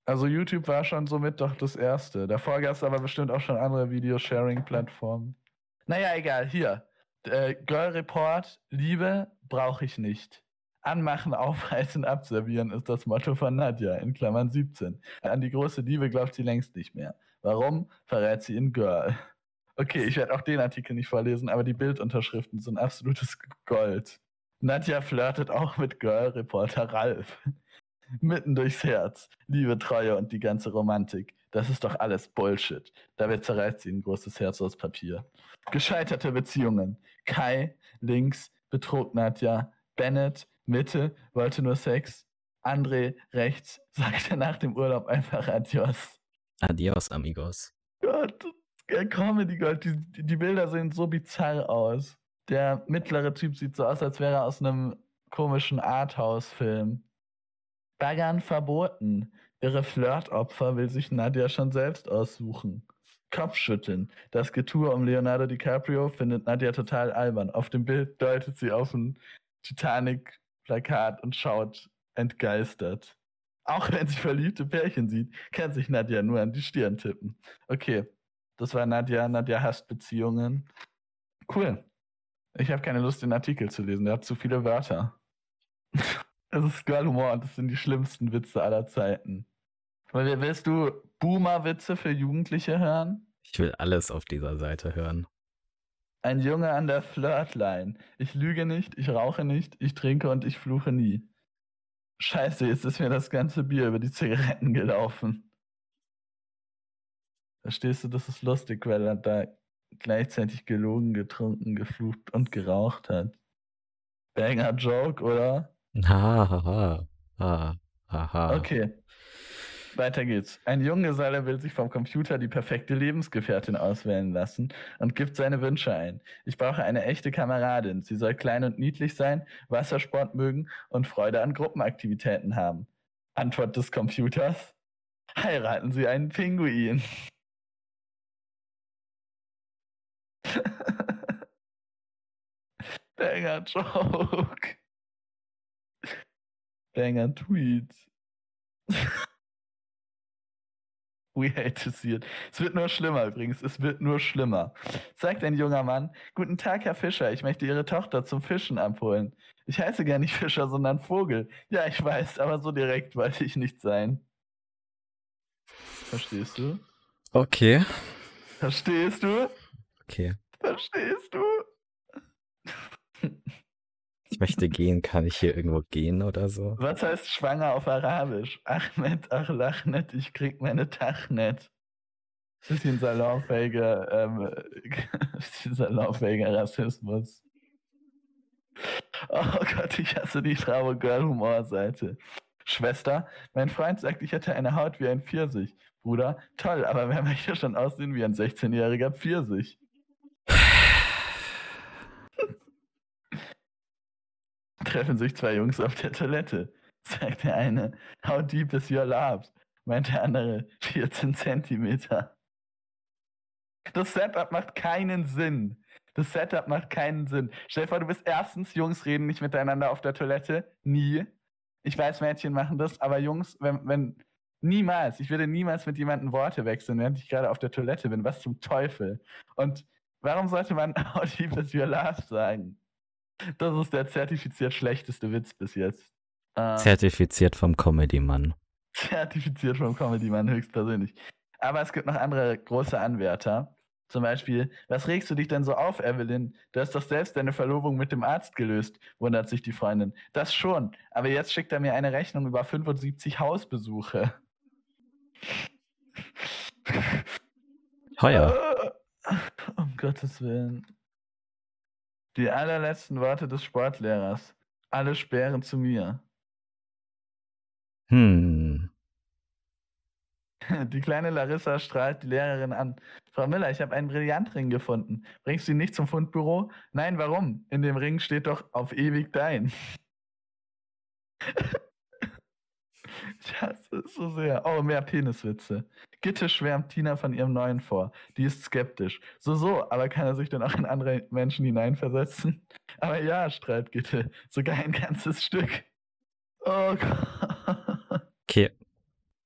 Speaker 2: Also YouTube war schon somit doch das erste. Davor gab es aber bestimmt auch schon andere Video-Sharing-Plattformen. Naja, egal. Hier. Äh, Girl Report, Liebe brauche ich nicht. Anmachen, aufreißen, abservieren ist das Motto von Nadja, in Klammern 17. An die große Liebe glaubt sie längst nicht mehr. Warum? Verrät sie in Girl. Okay, ich werde auch den Artikel nicht vorlesen, aber die Bildunterschriften sind absolutes Gold. Nadja flirtet auch mit Girl-Reporter Ralf. Mitten durchs Herz. Liebe, Treue und die ganze Romantik. Das ist doch alles Bullshit. Dabei zerreißt sie ein großes Herz aus Papier. Gescheiterte Beziehungen. Kai, links, betrog Nadja. Bennett, Mitte, wollte nur Sex. André, rechts, sagte nach dem Urlaub einfach Adios.
Speaker 1: Adios, amigos.
Speaker 2: Gott, ist Comedy Gold. Die, die, Bilder sehen so bizarr aus. Der mittlere Typ sieht so aus, als wäre er aus einem komischen Arthouse-Film. Baggern verboten. Ihre Flirtopfer will sich Nadja schon selbst aussuchen. Kopfschütteln. Das Getue um Leonardo DiCaprio findet Nadja total albern. Auf dem Bild deutet sie auf ein Titanic-Plakat und schaut entgeistert. Auch wenn sie verliebte Pärchen sieht, kann sich Nadja nur an die Stirn tippen. Okay, das war Nadja. Nadja hasst Beziehungen. Cool. Ich habe keine Lust, den Artikel zu lesen. Der hat zu viele Wörter. Das ist Girl-Humor und das sind die schlimmsten Witze aller Zeiten. Willst du Boomer-Witze für Jugendliche hören?
Speaker 1: Ich will alles auf dieser Seite hören.
Speaker 2: Ein Junge an der Flirtline. Ich lüge nicht, ich rauche nicht, ich trinke und ich fluche nie. Scheiße, jetzt ist mir das ganze Bier über die Zigaretten gelaufen. Verstehst du, das ist lustig, weil er da gleichzeitig gelogen, getrunken, geflucht und geraucht hat. Banger Joke, oder?
Speaker 1: Ha, ha, ha. Ha, ha.
Speaker 2: Okay. Weiter geht's. Ein Junggeselle will sich vom Computer die perfekte Lebensgefährtin auswählen lassen und gibt seine Wünsche ein. Ich brauche eine echte Kameradin. Sie soll klein und niedlich sein, Wassersport mögen und Freude an Gruppenaktivitäten haben. Antwort des Computers? Heiraten Sie einen Pinguin. Banger Joke. Banger Tweet. It. Es wird nur schlimmer übrigens. Es wird nur schlimmer. Sagt ein junger Mann: Guten Tag, Herr Fischer. Ich möchte Ihre Tochter zum Fischen abholen. Ich heiße gar nicht Fischer, sondern Vogel. Ja, ich weiß, aber so direkt wollte ich nicht sein. Verstehst du?
Speaker 1: Okay.
Speaker 2: Verstehst du?
Speaker 1: Okay.
Speaker 2: Verstehst du?
Speaker 1: Ich möchte gehen. Kann ich hier irgendwo gehen oder so?
Speaker 2: Was heißt schwanger auf Arabisch? Ahmed, ach Lachnet, ich krieg meine Tachnet. Bisschen salonfähiger, ähm, bisschen salonfähiger Rassismus. Oh Gott, ich hasse die Frau Girl Humor Seite. Schwester, mein Freund sagt, ich hätte eine Haut wie ein Pfirsich. Bruder, toll, aber wer möchte schon aussehen wie ein 16-jähriger Pfirsich? Treffen sich zwei Jungs auf der Toilette. Sagt der eine, how deep is your love? Meint der andere, 14 Zentimeter. Das Setup macht keinen Sinn. Das Setup macht keinen Sinn. Stell dir vor, du bist erstens, Jungs reden nicht miteinander auf der Toilette. Nie. Ich weiß, Mädchen machen das, aber Jungs, wenn, wenn, niemals, ich würde niemals mit jemandem Worte wechseln, während ich gerade auf der Toilette bin. Was zum Teufel? Und warum sollte man how deep is your love sagen? Das ist der zertifiziert schlechteste Witz bis jetzt. Äh,
Speaker 1: Zertifiziert vom Comedy-Mann.
Speaker 2: zertifiziert vom Comedy-Mann höchstpersönlich. Aber es gibt noch andere große Anwärter. Zum Beispiel, was regst du dich denn so auf, Evelyn? Du hast doch selbst deine Verlobung mit dem Arzt gelöst, wundert sich die Freundin. Das schon, aber jetzt schickt er mir eine Rechnung über 75 Hausbesuche.
Speaker 1: Heuer.
Speaker 2: Um Gottes Willen. Die allerletzten Worte des Sportlehrers. Alle Sperren zu mir.
Speaker 1: Hm.
Speaker 2: Die kleine Larissa strahlt die Lehrerin an. Frau Müller, ich habe einen Brillantring gefunden. Bringst du ihn nicht zum Fundbüro? Nein, warum? In dem Ring steht doch auf ewig dein. So sehr. Oh, mehr Peniswitze. Gitte schwärmt Tina von ihrem neuen vor. Die ist skeptisch. So, so, aber kann er sich dann auch in andere Menschen hineinversetzen? Aber ja, strahlt Gitte. Sogar ein ganzes Stück. Oh Gott.
Speaker 1: Okay.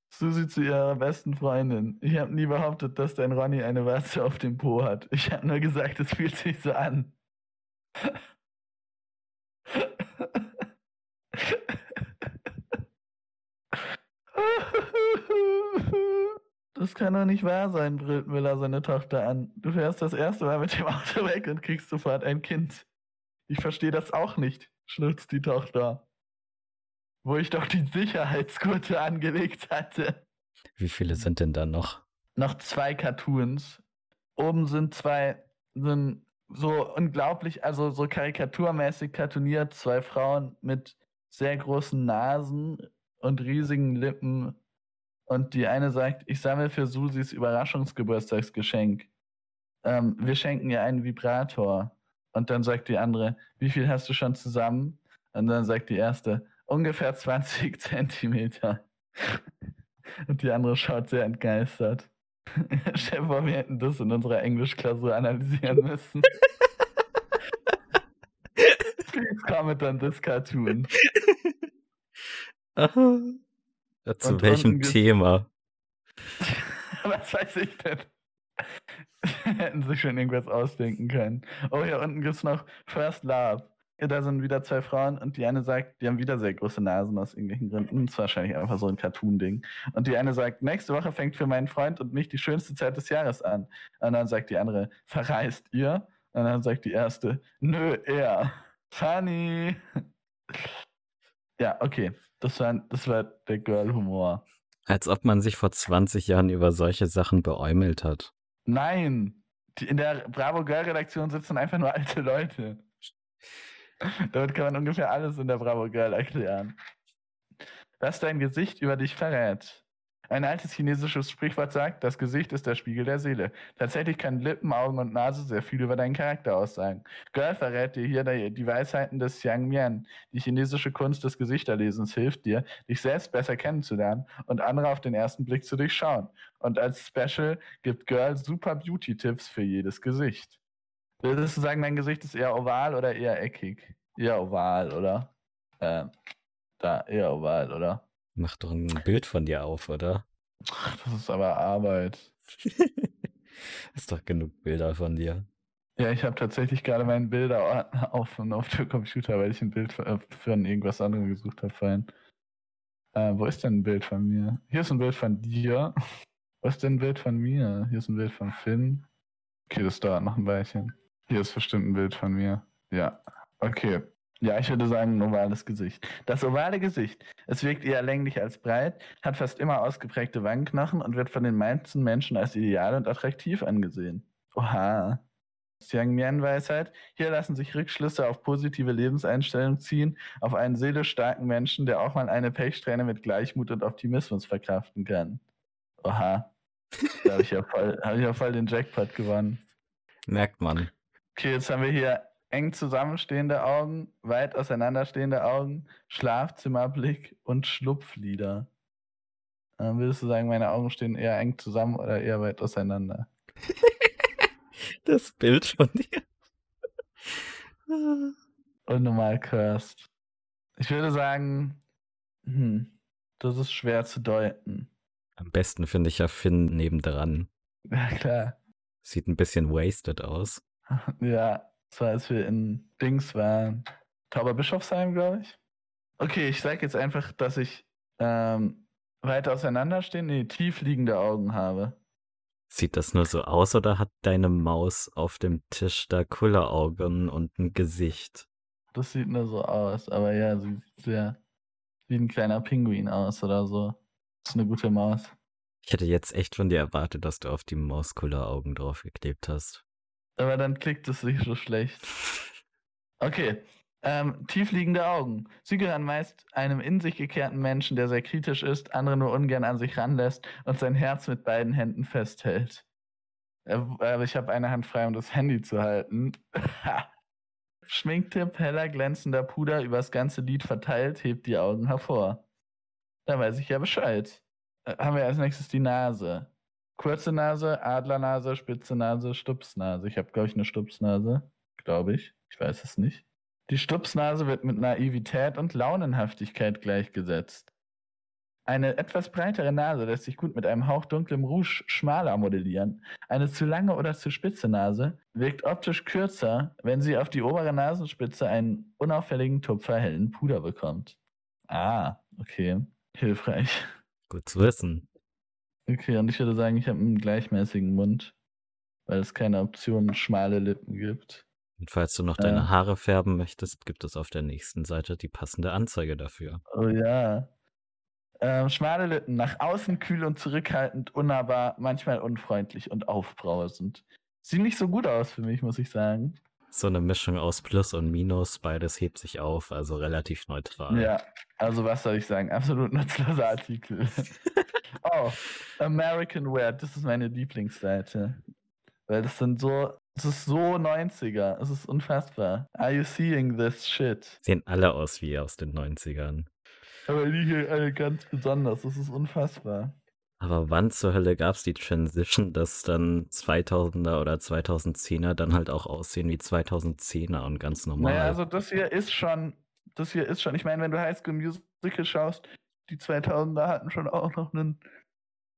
Speaker 2: Susi zu ihrer besten Freundin. Ich habe nie behauptet, dass dein Ronny eine Warze auf dem Po hat. Ich habe nur gesagt, es fühlt sich so an. Das kann doch nicht wahr sein, brüllt Müller seine Tochter an. Du fährst das erste Mal mit dem Auto weg und kriegst sofort ein Kind. Ich verstehe das auch nicht, schnurzt die Tochter. Wo ich doch die Sicherheitsgurte angelegt hatte.
Speaker 1: Wie viele sind denn da noch?
Speaker 2: Noch zwei Cartoons. Oben sind zwei, sind so unglaublich, also so karikaturmäßig cartooniert, zwei Frauen mit sehr großen Nasen und riesigen Lippen und die eine sagt, ich sammle für Susis Überraschungsgeburtstagsgeschenk. Ähm, wir schenken ihr einen Vibrator. Und dann sagt die andere, wie viel hast du schon zusammen? Und dann sagt die erste, ungefähr 20 Zentimeter. Und die andere schaut sehr entgeistert. Chef, wir hätten das in unserer Englischklausur analysieren müssen. Please comment on this cartoon.
Speaker 1: Aha. Ja, zu
Speaker 2: Und
Speaker 1: welchem
Speaker 2: gibt's-
Speaker 1: Thema?
Speaker 2: Was weiß ich denn? Hätten sich schon irgendwas ausdenken können. Oh, hier unten gibt es noch First Love. Da sind wieder zwei Frauen und die eine sagt, die haben wieder sehr große Nasen aus irgendwelchen Gründen. Das ist wahrscheinlich einfach so ein Cartoon-Ding. Und die eine sagt, nächste Woche fängt für meinen Freund und mich die schönste Zeit des Jahres an. Und dann sagt die andere, verreist ihr? Und dann sagt die erste, nö, er. Funny. Ja, okay. Das war, das war der Girl-Humor.
Speaker 1: Als ob man sich vor 20 Jahren über solche Sachen beäumelt hat.
Speaker 2: Nein, in der Bravo Girl Redaktion sitzen einfach nur alte Leute. Damit kann man ungefähr alles in der Bravo Girl erklären. Was dein Gesicht über dich verrät. Ein altes chinesisches Sprichwort sagt, das Gesicht ist der Spiegel der Seele. Tatsächlich kann Lippen, Augen und Nase sehr viel über deinen Charakter aussagen. Girl verrät dir hier die Weisheiten des Xiang Mian. Die chinesische Kunst des Gesichterlesens hilft dir, dich selbst besser kennenzulernen und andere auf den ersten Blick zu durchschauen. Und als Special gibt Girl super Beauty-Tipps für jedes Gesicht. Würdest du sagen, dein Gesicht ist eher oval oder eher eckig? Eher oval, oder? Ähm, da, eher oval, oder?
Speaker 1: Mach doch ein Bild von dir auf, oder?
Speaker 2: Das ist aber Arbeit.
Speaker 1: Ist doch genug Bilder von dir.
Speaker 2: Ja, ich habe tatsächlich gerade meinen Bilderordner offen auf dem Computer, weil ich ein Bild für, von irgendwas anderem gesucht habe vorhin. Äh, wo ist denn ein Bild von mir? Hier ist ein Bild von dir. Wo ist denn ein Bild von mir? Hier ist ein Bild von Finn. Okay, das dauert noch ein Weilchen. Hier ist bestimmt ein Bild von mir. Ja. Okay. Ja, ich würde sagen, ein ovales Gesicht. Das ovale Gesicht. Es wirkt eher länglich als breit, hat fast immer ausgeprägte Wangenknochen und wird von den meisten Menschen als ideal und attraktiv angesehen. Oha. Xiang Mian Weisheit. Hier lassen sich Rückschlüsse auf positive Lebenseinstellung ziehen, auf einen seelisch starken Menschen, der auch mal eine Pechsträhne mit Gleichmut und Optimismus verkraften kann. Oha. Da habe ich, ja voll- hab ich ja voll den Jackpot gewonnen.
Speaker 1: Merkt man.
Speaker 2: Okay, jetzt haben wir hier eng zusammenstehende Augen, weit auseinanderstehende Augen, Schlafzimmerblick und Schlupflider. Ähm, würdest du sagen, meine Augen stehen eher eng zusammen oder eher weit auseinander?
Speaker 1: Das Bild von dir.
Speaker 2: Und normal cursed. Ich würde sagen, hm, das ist schwer zu deuten.
Speaker 1: Am besten finde ich ja Finn nebendran.
Speaker 2: Ja, klar.
Speaker 1: Sieht ein bisschen wasted aus.
Speaker 2: Ja, das war, als wir in Dings waren. Tauberbischofsheim, glaube ich. Okay, ich sage jetzt einfach, dass ich ähm, weit auseinanderstehende, nee, tief liegende Augen habe.
Speaker 1: Sieht das nur so aus oder hat deine Maus auf dem Tisch da Kulleraugen und ein Gesicht?
Speaker 2: Das sieht nur so aus, aber ja, sie sieht sehr wie ein kleiner Pinguin aus oder so. Das ist eine gute Maus.
Speaker 1: Ich hätte jetzt echt von dir erwartet, dass du auf die Maus Kulleraugen draufgeklebt hast.
Speaker 2: Aber dann klickt es sich so schlecht. Okay. Ähm, tiefliegende Augen. Sie gehören meist einem in sich gekehrten Menschen, der sehr kritisch ist, andere nur ungern an sich ranlässt und sein Herz mit beiden Händen festhält. Äh, aber ich habe eine Hand frei, um das Handy zu halten. Schminktipp, heller, glänzender Puder übers ganze Lied verteilt, hebt die Augen hervor. Da weiß ich ja Bescheid. Äh, haben wir als nächstes die Nase. Kurze Nase, Adlernase, spitze Nase, Stupsnase. Ich habe, glaube ich, eine Stupsnase. Glaube ich. Ich weiß es nicht. Die Stupsnase wird mit Naivität und Launenhaftigkeit gleichgesetzt. Eine etwas breitere Nase lässt sich gut mit einem Hauch dunklem Rouge schmaler modellieren. Eine zu lange oder zu spitze Nase wirkt optisch kürzer, wenn sie auf die obere Nasenspitze einen unauffälligen Tupfer hellen Puder bekommt. Ah, okay. Hilfreich.
Speaker 1: Gut zu wissen.
Speaker 2: Okay, und ich würde sagen, ich habe einen gleichmäßigen Mund, weil es keine Option schmale Lippen gibt.
Speaker 1: Und falls du noch deine Haare färben möchtest, gibt es auf der nächsten Seite die passende Anzeige dafür.
Speaker 2: Oh ja. Ähm, schmale Lippen, nach außen kühl und zurückhaltend, unnahbar, manchmal unfreundlich und aufbrausend. Sieht nicht so gut aus für mich, muss ich sagen.
Speaker 1: So eine Mischung aus Plus und Minus, beides hebt sich auf, also relativ neutral.
Speaker 2: Ja, also was soll ich sagen? Absolut nutzloser Artikel. oh, American Wear, das ist meine Lieblingsseite. Weil das sind so es ist so 90er. Es ist unfassbar. Are you seeing this shit?
Speaker 1: Sehen alle aus wie aus den 90ern.
Speaker 2: Aber die hier alle ganz besonders. Das ist unfassbar.
Speaker 1: Aber wann zur Hölle gab es die Transition, dass dann 2000er oder 2010er dann halt auch aussehen wie 2010er und ganz normal?
Speaker 2: Naja, also das hier ist schon, das hier ist schon, ich meine, wenn du High School Musical schaust, die 2000er hatten schon auch noch einen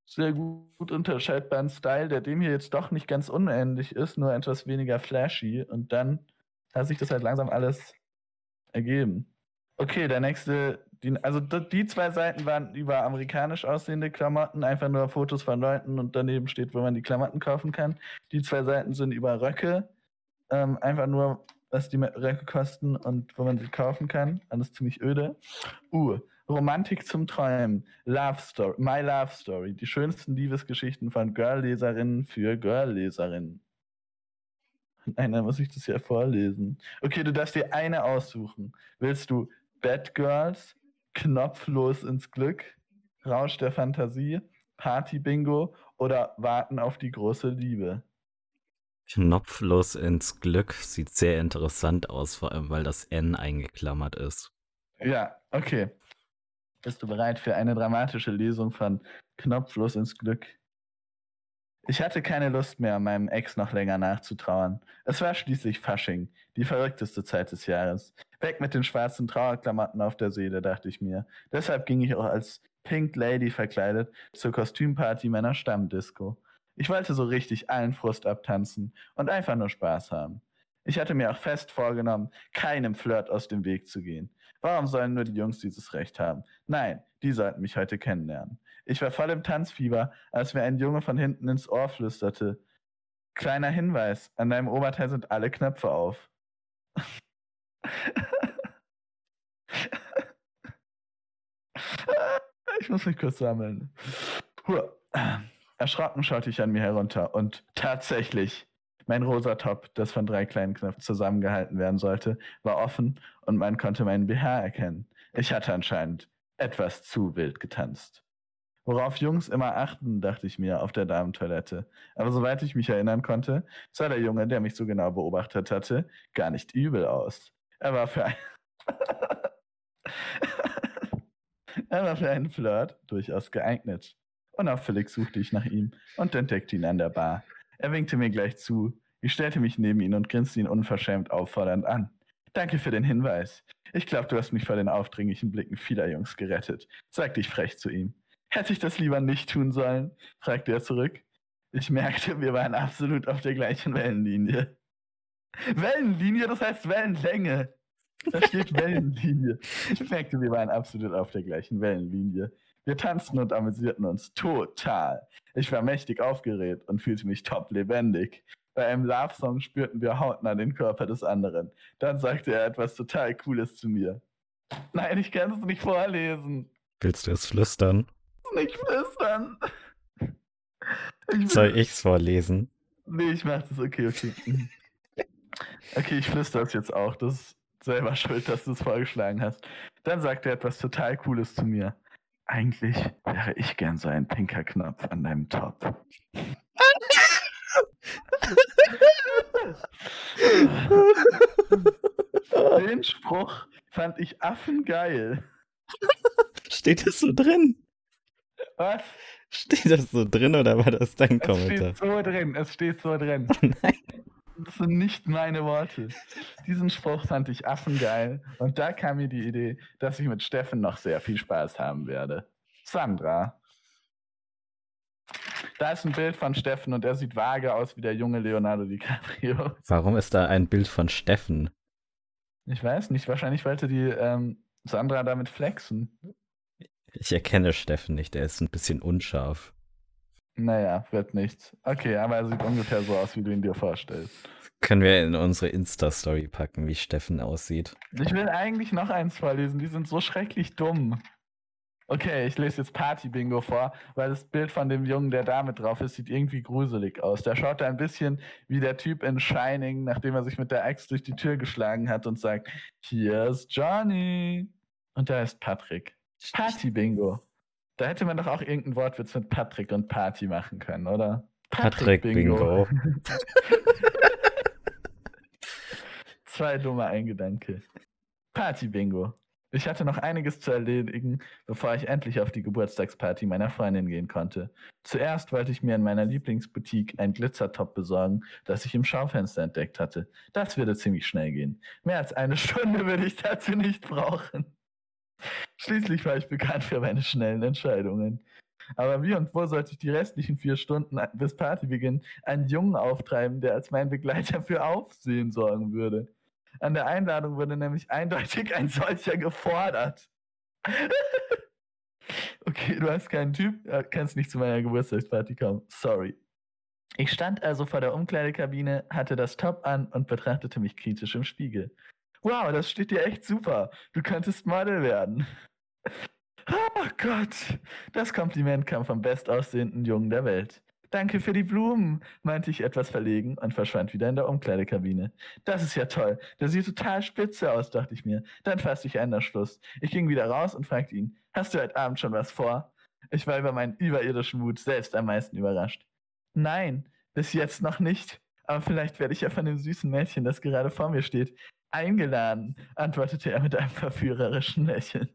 Speaker 2: sehr gut unterscheidbaren Style, der dem hier jetzt doch nicht ganz unähnlich ist, nur etwas weniger flashy. Und dann hat sich das halt langsam alles ergeben. Okay, der nächste, die, also die zwei Seiten waren über amerikanisch aussehende Klamotten, einfach nur Fotos von Leuten und daneben steht, wo man die Klamotten kaufen kann. Die zwei Seiten sind über Röcke, ähm, einfach nur, was die Röcke kosten und wo man sie kaufen kann. Alles ziemlich öde. Uh, Romantik zum Träumen, Love Story, My Love Story, die schönsten Liebesgeschichten von Girl-Leserinnen für Girl-Leserinnen. Nein, dann muss ich das ja vorlesen. Okay, du darfst dir eine aussuchen. Willst du Bad Girls, Knopflos ins Glück, Rausch der Fantasie, Party Bingo oder Warten auf die große Liebe?
Speaker 1: Knopflos ins Glück sieht sehr interessant aus, vor allem weil das N eingeklammert ist.
Speaker 2: Ja, okay. Bist du bereit für eine dramatische Lesung von Knopflos ins Glück? Ich hatte keine Lust mehr, meinem Ex noch länger nachzutrauern. Es war schließlich Fasching, die verrückteste Zeit des Jahres. Weg mit den schwarzen Trauerklamotten auf der Seele, dachte ich mir. Deshalb ging ich auch als Pink Lady verkleidet zur Kostümparty meiner Stammdisco. Ich wollte so richtig allen Frust abtanzen und einfach nur Spaß haben. Ich hatte mir auch fest vorgenommen, keinem Flirt aus dem Weg zu gehen. Warum sollen nur die Jungs dieses Recht haben? Nein, die sollten mich heute kennenlernen. Ich war voll im Tanzfieber, als mir ein Junge von hinten ins Ohr flüsterte. Kleiner Hinweis, an deinem Oberteil sind alle Knöpfe auf. ich muss mich kurz sammeln. Erschrocken schaute ich an mir herunter und tatsächlich, mein rosa Top, das von drei kleinen Knöpfen zusammengehalten werden sollte, war offen und man konnte meinen BH erkennen. Ich hatte anscheinend etwas zu wild getanzt. Worauf Jungs immer achten, dachte ich mir, auf der Damentoilette. Aber soweit ich mich erinnern konnte, sah der Junge, der mich so genau beobachtet hatte, gar nicht übel aus. Er war für, ein er war für einen Flirt durchaus geeignet. Unauffällig suchte ich nach ihm und entdeckte ihn an der Bar. Er winkte mir gleich zu. Ich stellte mich neben ihn und grinste ihn unverschämt auffordernd an. Danke für den Hinweis. Ich glaube, du hast mich vor den aufdringlichen Blicken vieler Jungs gerettet, sagte ich frech zu ihm. Hätte ich das lieber nicht tun sollen? fragte er zurück. Ich merkte, wir waren absolut auf der gleichen Wellenlinie. Wellenlinie, das heißt Wellenlänge. Da steht Wellenlinie. Ich merkte, wir waren absolut auf der gleichen Wellenlinie. Wir tanzten und amüsierten uns total. Ich war mächtig aufgeregt und fühlte mich top lebendig. Bei einem Love-Song spürten wir hautnah den Körper des anderen. Dann sagte er etwas total Cooles zu mir. Nein, ich kann es nicht vorlesen.
Speaker 1: Willst du es flüstern?
Speaker 2: Nicht flüstern.
Speaker 1: Ich Soll ich's vorlesen?
Speaker 2: Nee, ich mach das. Okay, okay. Okay, ich flüster es jetzt auch. Das Selber schuld, dass du es vorgeschlagen hast. Dann sagt er etwas total Cooles zu mir. Eigentlich wäre ich gern so ein pinker Knopf an deinem Top. Den Spruch fand ich affengeil.
Speaker 1: Steht das so drin?
Speaker 2: Was?
Speaker 1: Steht das so drin oder war das dein
Speaker 2: Es
Speaker 1: Kommentar?
Speaker 2: steht so drin, es steht so drin.
Speaker 1: Nein.
Speaker 2: Das sind nicht meine Worte. Diesen Spruch fand ich affengeil. Und da kam mir die Idee, dass ich mit Steffen noch sehr viel Spaß haben werde. Sandra. Da ist ein Bild von Steffen und er sieht vage aus wie der junge Leonardo DiCaprio.
Speaker 1: Warum ist da ein Bild von Steffen?
Speaker 2: Ich weiß nicht, wahrscheinlich wollte die ähm, Sandra damit flexen.
Speaker 1: Ich erkenne Steffen nicht, er ist ein bisschen unscharf.
Speaker 2: Naja, wird nichts. Okay, aber er sieht ungefähr so aus, wie du ihn dir vorstellst.
Speaker 1: Können wir in unsere Insta-Story packen, wie Steffen aussieht.
Speaker 2: Ich will eigentlich noch eins vorlesen, die sind so schrecklich dumm. Okay, ich lese jetzt Party-Bingo vor, weil das Bild von dem Jungen, der da mit drauf ist, sieht irgendwie gruselig aus. Der schaut da ein bisschen wie der Typ in Shining, nachdem er sich mit der Axt durch die Tür geschlagen hat und sagt, hier ist Johnny. Und da ist Patrick. Party-Bingo. Da hätte man doch auch irgendeinen Wortwitz mit Patrick und Party machen können, oder?
Speaker 1: Patrick Bingo.
Speaker 2: Zwei dumme Eingedanke. Party-Bingo. Ich hatte noch einiges zu erledigen, bevor ich endlich auf die Geburtstagsparty meiner Freundin gehen konnte. Zuerst wollte ich mir in meiner Lieblingsboutique ein Glitzertop besorgen, das ich im Schaufenster entdeckt hatte. Das würde ziemlich schnell gehen. Mehr als eine Stunde würde ich dazu nicht brauchen. Schließlich war ich bekannt für meine schnellen Entscheidungen. Aber wie und wo sollte ich die restlichen vier Stunden bis Partybeginn einen Jungen auftreiben, der als mein Begleiter für Aufsehen sorgen würde? An der Einladung wurde nämlich eindeutig ein solcher gefordert. okay, du hast keinen Typ, äh, kannst nicht zu meiner Geburtstagsparty kommen. Sorry. Ich stand also vor der Umkleidekabine, hatte das Top an und betrachtete mich kritisch im Spiegel. Wow, das steht dir echt super. Du könntest Model werden. Oh Gott, das Kompliment kam vom bestaussehenden Jungen der Welt. Danke für die Blumen, meinte ich etwas verlegen und verschwand wieder in der Umkleidekabine. Das ist ja toll. Der sieht total spitze aus, dachte ich mir. Dann fasste ich einen Entschluss. Ich ging wieder raus und fragte ihn, hast du heute Abend schon was vor? Ich war über meinen überirdischen Mut selbst am meisten überrascht. Nein, bis jetzt noch nicht. Aber vielleicht werde ich ja von dem süßen Mädchen, das gerade vor mir steht, eingeladen, antwortete er mit einem verführerischen Lächeln.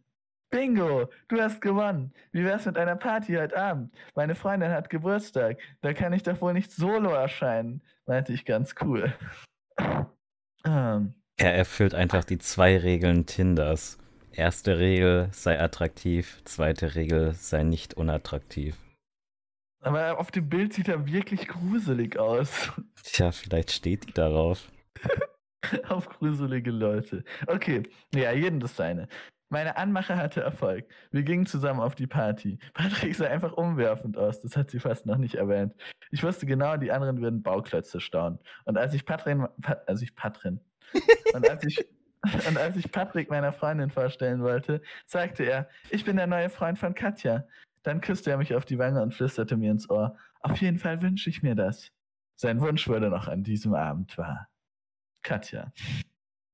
Speaker 2: Bingo, du hast gewonnen. Wie wär's mit einer Party heute Abend? Meine Freundin hat Geburtstag. Da kann ich doch wohl nicht solo erscheinen, meinte ich ganz cool. ähm,
Speaker 1: Er erfüllt einfach die zwei Regeln Tinders. Erste Regel, sei attraktiv. Zweite Regel, sei nicht unattraktiv.
Speaker 2: aber auf dem Bild sieht er wirklich gruselig aus.
Speaker 1: Tja, vielleicht steht die darauf.
Speaker 2: auf gruselige Leute. Okay, ja, jedem das seine. Meine Anmache hatte Erfolg. Wir gingen zusammen auf die Party. Patrick sah einfach umwerfend aus, das hat sie fast noch nicht erwähnt. Ich wusste genau, die anderen würden Bauklötze staunen. Und als ich Patrin, Pat, als ich Patrin, und als ich, und als ich Patrick meiner Freundin vorstellen wollte, sagte er, ich bin der neue Freund von Katja. Dann küsste er mich auf die Wange und flüsterte mir ins Ohr, auf jeden Fall wünsche ich mir das. Sein Wunsch wurde noch an diesem Abend wahr. Katja.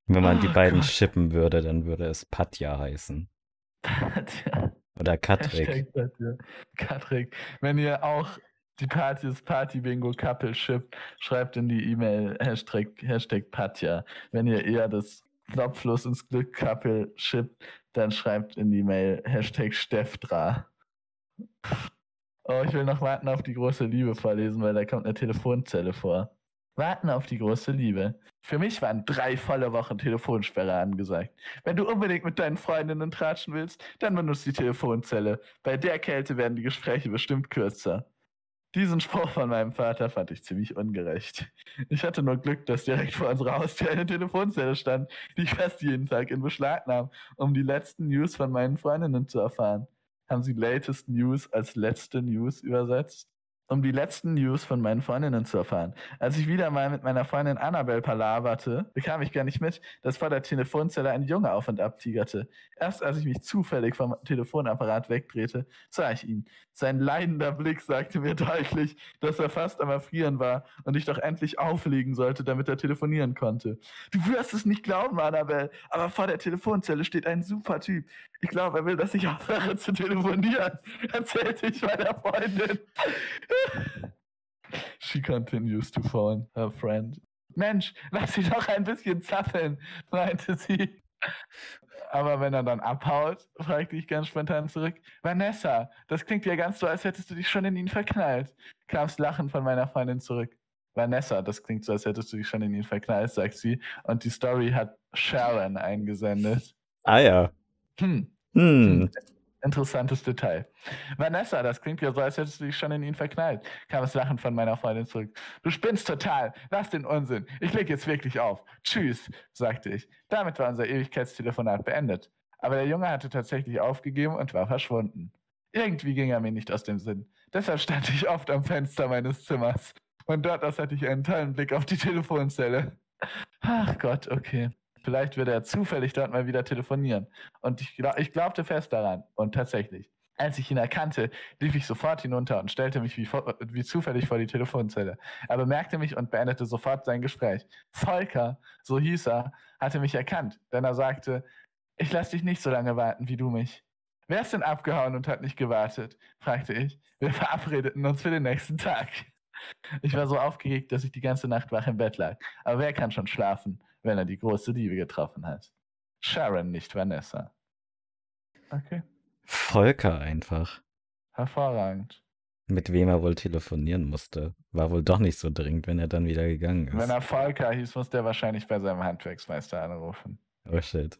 Speaker 1: Wenn man die
Speaker 2: Oh
Speaker 1: beiden
Speaker 2: Gott.
Speaker 1: schippen würde, dann würde es Patja heißen.
Speaker 2: Katja.
Speaker 1: Oder Katrik.
Speaker 2: Katrik. Wenn ihr auch die Partys Party Bingo Couple shippt, schreibt in die E-Mail Hashtag, Hashtag Patja. Wenn ihr eher das Knopflos ins Glück Couple shippt, dann schreibt in die Mail Hashtag Steffdra. Oh, ich will noch warten auf die große Liebe vorlesen, weil da kommt eine Telefonzelle vor. Warten auf die große Liebe. Für mich waren drei volle Wochen Telefonsperre angesagt. Wenn du unbedingt mit deinen Freundinnen tratschen willst, dann benutzt die Telefonzelle. Bei der Kälte werden die Gespräche bestimmt kürzer. Diesen Spruch von meinem Vater fand ich ziemlich ungerecht. Ich hatte nur Glück, dass direkt vor unserer Haustür eine Telefonzelle stand, die ich fast jeden Tag in Beschlag nahm, um die letzten News von meinen Freundinnen zu erfahren. Haben sie latest News als letzte News übersetzt? Um die letzten News von meinen Freundinnen zu erfahren. Als ich wieder mal mit meiner Freundin Annabelle palaverte, bekam ich gar nicht mit, dass vor der Telefonzelle ein Junge auf und ab tigerte. Erst als ich mich zufällig vom Telefonapparat wegdrehte, sah ich ihn. Sein leidender Blick sagte mir deutlich, dass er fast am Erfrieren war und ich doch endlich auflegen sollte, damit er telefonieren konnte. Du wirst es nicht glauben, Annabelle, aber vor der Telefonzelle steht ein super Typ. Ich glaube, er will, dass ich aufhöre zu telefonieren, erzählte ich meiner Freundin. She continues to phone her friend. Mensch, lass sie doch ein bisschen zappeln, meinte sie. Aber wenn er dann abhaut, fragte ich ganz spontan zurück. Vanessa, das klingt ja ganz so, als hättest du dich schon in ihn verknallt. Kam's Lachen von meiner Freundin zurück. Vanessa, das klingt so, als hättest du dich schon in ihn verknallt, sagt sie. Und die Story hat Sharon eingesendet.
Speaker 1: Ah ja.
Speaker 2: Hm.
Speaker 1: Hm.
Speaker 2: Interessantes Detail. Vanessa, das klingt ja so, als hättest du dich schon in ihn verknallt, kam das Lachen von meiner Freundin zurück. Du spinnst total. Lass den Unsinn. Ich leg jetzt wirklich auf. Tschüss, sagte ich. Damit war unser Ewigkeitstelefonat beendet. Aber der Junge hatte tatsächlich aufgegeben und war verschwunden. Irgendwie ging er mir nicht aus dem Sinn. Deshalb stand ich oft am Fenster meines Zimmers. Und dort aus hatte ich einen tollen Blick auf die Telefonzelle. Ach Gott, okay. Vielleicht würde er zufällig dort mal wieder telefonieren. Und ich, ich glaubte fest daran. Und tatsächlich. Als ich ihn erkannte, lief ich sofort hinunter und stellte mich wie, wie, zufällig vor die Telefonzelle. Er bemerkte mich und beendete sofort sein Gespräch. Volker, so hieß er, hatte mich erkannt, denn er sagte, ich lasse dich nicht so lange warten wie du mich. Wer ist denn abgehauen und hat nicht gewartet? fragte ich. Wir verabredeten uns für den nächsten Tag. Ich war so aufgeregt, dass ich die ganze Nacht wach im Bett lag. Aber wer kann schon schlafen? Wenn er die große Liebe getroffen hat. Sharon, nicht Vanessa. Okay.
Speaker 1: Volker einfach.
Speaker 2: Hervorragend.
Speaker 1: Mit wem er wohl telefonieren musste. War wohl doch nicht so dringend, wenn er dann wieder gegangen ist.
Speaker 2: Wenn er Volker hieß, muss der wahrscheinlich bei seinem Handwerksmeister anrufen.
Speaker 1: Oh shit.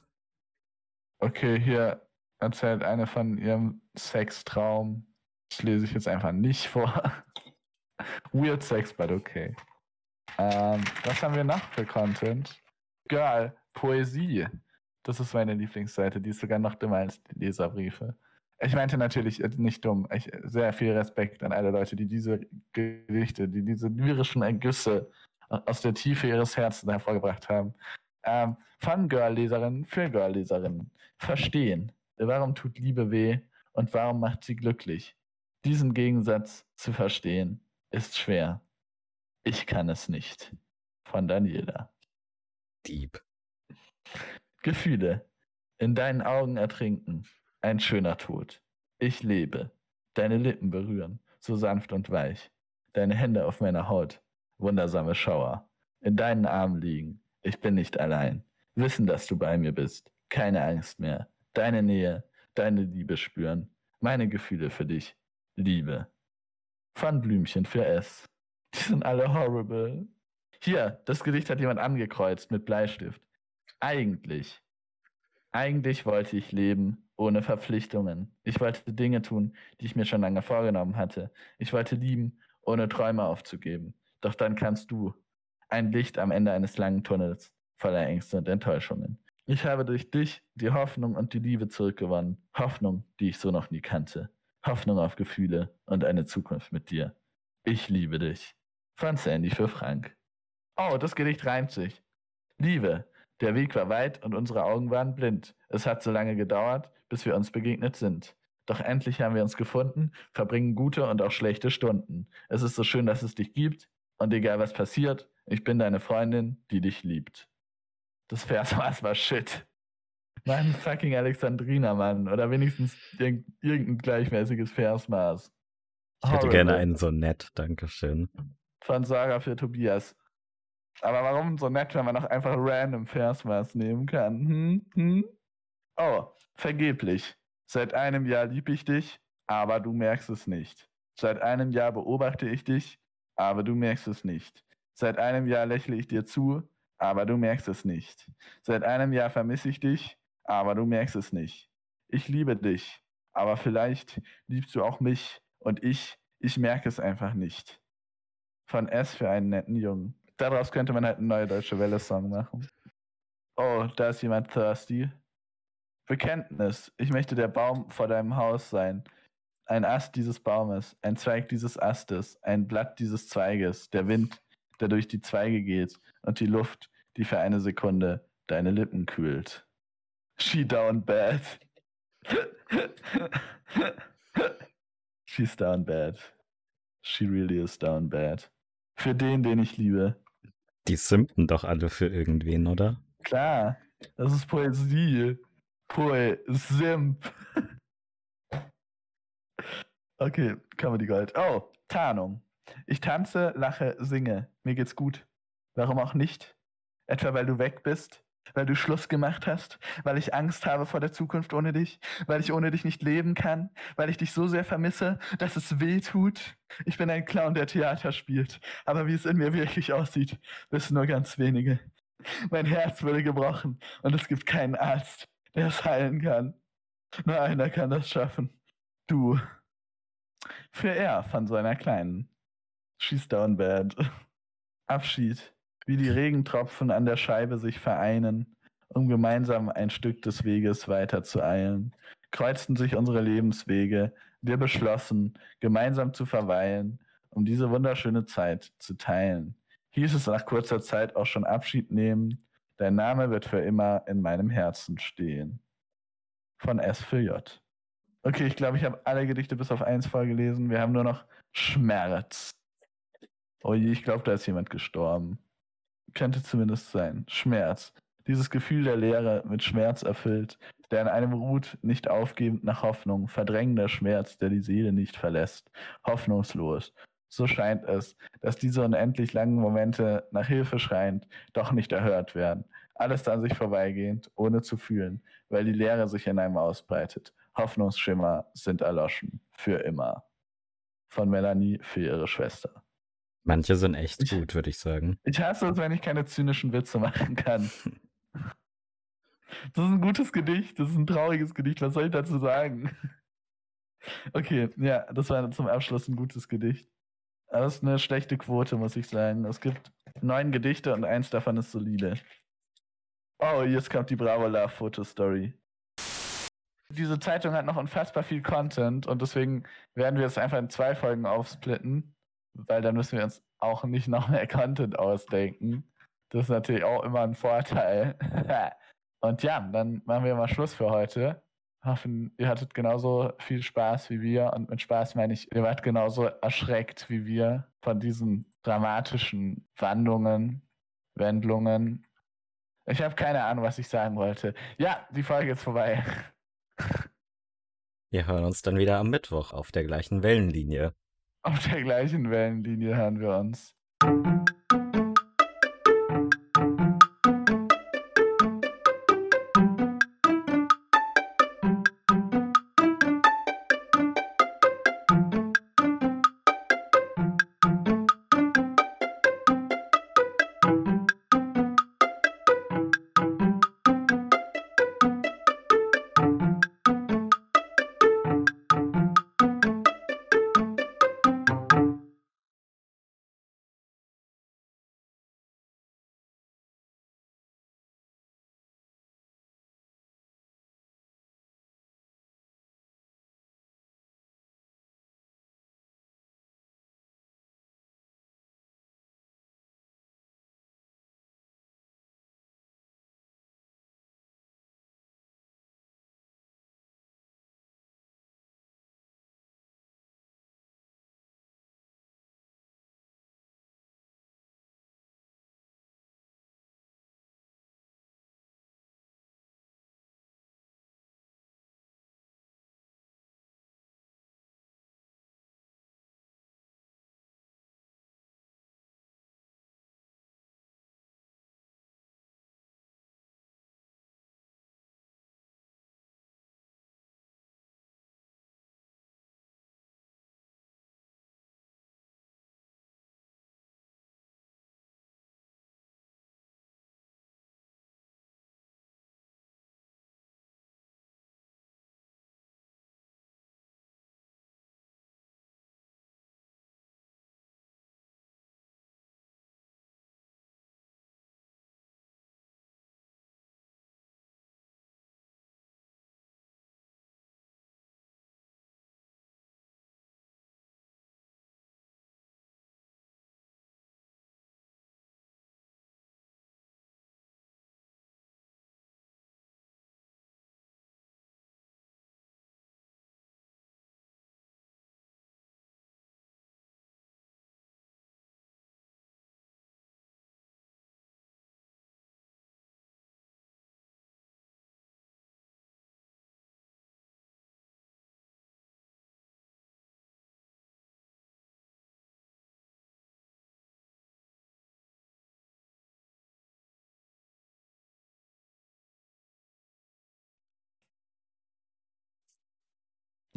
Speaker 2: Okay, hier erzählt eine von ihrem Sextraum. Das lese ich jetzt einfach nicht vor. Weird Sex, but okay. Ähm, was haben wir noch für Content? Girl, Poesie. Das ist meine Lieblingsseite. Die ist sogar noch dümmer als die Leserbriefe. Ich meinte natürlich äh, nicht dumm. Ich, sehr viel Respekt an alle Leute, die diese Gedichte, die diese lyrischen Ergüsse aus der Tiefe ihres Herzens hervorgebracht haben. Ähm, von Girl-Leserinnen für Girl-Leserinnen. Verstehen. Warum tut Liebe weh und warum macht sie glücklich? Diesen Gegensatz zu verstehen ist schwer. Ich kann es nicht. Von Daniela.
Speaker 1: Dieb.
Speaker 2: Gefühle. In deinen Augen ertrinken. Ein schöner Tod. Ich lebe. Deine Lippen berühren. So sanft und weich. Deine Hände auf meiner Haut. Wundersame Schauer. In deinen Armen liegen. Ich bin nicht allein. Wissen, dass du bei mir bist. Keine Angst mehr. Deine Nähe. Deine Liebe spüren. Meine Gefühle für dich. Liebe. Von Blümchen für S. Die sind alle horrible. Hier, das Gedicht hat jemand angekreuzt mit Bleistift. Eigentlich. Eigentlich wollte ich leben, ohne Verpflichtungen. Ich wollte Dinge tun, die ich mir schon lange vorgenommen hatte. Ich wollte lieben, ohne Träume aufzugeben. Doch dann kannst du. Ein Licht am Ende eines langen Tunnels, voller Ängste und Enttäuschungen. Ich habe durch dich die Hoffnung und die Liebe zurückgewonnen. Hoffnung, die ich so noch nie kannte. Hoffnung auf Gefühle und eine Zukunft mit dir. Ich liebe dich. Von Sandy für Frank. Oh, das Gedicht reimt sich. Liebe, der Weg war weit und unsere Augen waren blind. Es hat so lange gedauert, bis wir uns begegnet sind. Doch endlich haben wir uns gefunden, verbringen gute und auch schlechte Stunden. Es ist so schön, dass es dich gibt und egal was passiert, ich bin deine Freundin, die dich liebt. Das Versmaß war shit. Mann, fucking Alexandrina, Mann. Oder wenigstens irgendein gleichmäßiges Versmaß.
Speaker 1: Ich hätte gerne einen so nett, Dankeschön.
Speaker 2: Von Sarah für Tobias. Aber warum so nett, wenn man auch einfach random Versmaß nehmen kann? Hm? Hm? Oh, vergeblich. Seit einem Jahr lieb ich dich, aber du merkst es nicht. Seit einem Jahr beobachte ich dich, aber du merkst es nicht. Seit einem Jahr lächle ich dir zu, aber du merkst es nicht. Seit einem Jahr vermisse ich dich, aber du merkst es nicht. Ich liebe dich, aber vielleicht liebst du auch mich und ich, ich merke es einfach nicht. Von S für einen netten Jungen daraus könnte man halt einen neue deutsche Welle-Song machen. Oh, da ist jemand thirsty. Bekenntnis. Ich möchte der Baum vor deinem Haus sein. ein Ast dieses Baumes, ein Zweig dieses Astes, ein Blatt dieses Zweiges, der Wind, der durch die Zweige geht und die Luft, die für eine Sekunde deine Lippen kühlt. She down bad. She's down bad. She really is down bad. Für den, den ich liebe.
Speaker 1: Die simpen doch alle für irgendwen, oder?
Speaker 2: Klar, das ist Poesie. Poe, Simp. okay, Comedy Gold. Oh, Tarnung. Ich tanze, lache, singe. Mir geht's gut. Warum auch nicht? Etwa weil du weg bist? Weil du Schluss gemacht hast? Weil ich Angst habe vor der Zukunft ohne dich? Weil ich ohne dich nicht leben kann? Weil ich dich so sehr vermisse, dass es weh tut? Ich bin ein Clown, der Theater spielt. Aber wie es in mir wirklich aussieht, wissen nur ganz wenige. Mein Herz wurde gebrochen und es gibt keinen Arzt, der es heilen kann. Nur einer kann das schaffen. Du. Für er von so einer kleinen. She's down bad. Abschied wie die Regentropfen an der Scheibe sich vereinen, um gemeinsam ein Stück des Weges weiter zu eilen, kreuzten sich unsere Lebenswege, wir beschlossen, gemeinsam zu verweilen, um diese wunderschöne Zeit zu teilen. Hieß es nach kurzer Zeit auch schon Abschied nehmen, dein Name wird für immer in meinem Herzen stehen. Von S für J. Okay, ich glaube, ich habe alle Gedichte bis auf eins vorgelesen. Wir haben nur noch Schmerz. Oh je, ich glaube, da ist jemand gestorben. Könnte zumindest sein. Schmerz. Dieses Gefühl der Leere mit Schmerz erfüllt, der in einem ruht, nicht aufgebend nach Hoffnung, verdrängender Schmerz, der die Seele nicht verlässt. Hoffnungslos. So scheint es, dass diese unendlich langen Momente nach Hilfe schreiend doch nicht erhört werden. Alles an sich vorbeigehend, ohne zu fühlen, weil die Leere sich in einem ausbreitet. Hoffnungsschimmer sind erloschen. Für immer. Von Melanie für ihre Schwester.
Speaker 1: Manche sind echt ich, gut, würde ich sagen.
Speaker 2: Ich hasse es, wenn ich keine zynischen Witze machen kann. Das ist ein gutes Gedicht, das ist ein trauriges Gedicht, was soll ich dazu sagen? Okay, ja, das war zum Abschluss ein gutes Gedicht. Aber das ist eine schlechte Quote, muss ich sagen. Es gibt neun Gedichte und eins davon ist solide. Oh, jetzt kommt die Bravo Love Photo Story. Diese Zeitung hat noch unfassbar viel Content und deswegen werden wir es einfach in zwei Folgen aufsplitten weil dann müssen wir uns auch nicht noch mehr Content ausdenken. Das ist natürlich auch immer ein Vorteil. Und ja, dann machen wir mal Schluss für heute. Hoffen, ihr hattet genauso viel Spaß wie wir. Und mit Spaß meine ich, ihr wart genauso erschreckt wie wir von diesen dramatischen Wandlungen, Wendlungen. Ich habe keine Ahnung, was ich sagen wollte. Ja, die Folge ist vorbei.
Speaker 1: Wir hören uns dann wieder am Mittwoch auf der gleichen Wellenlinie.
Speaker 2: Auf der gleichen Wellenlinie hören wir uns.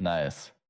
Speaker 2: Nice.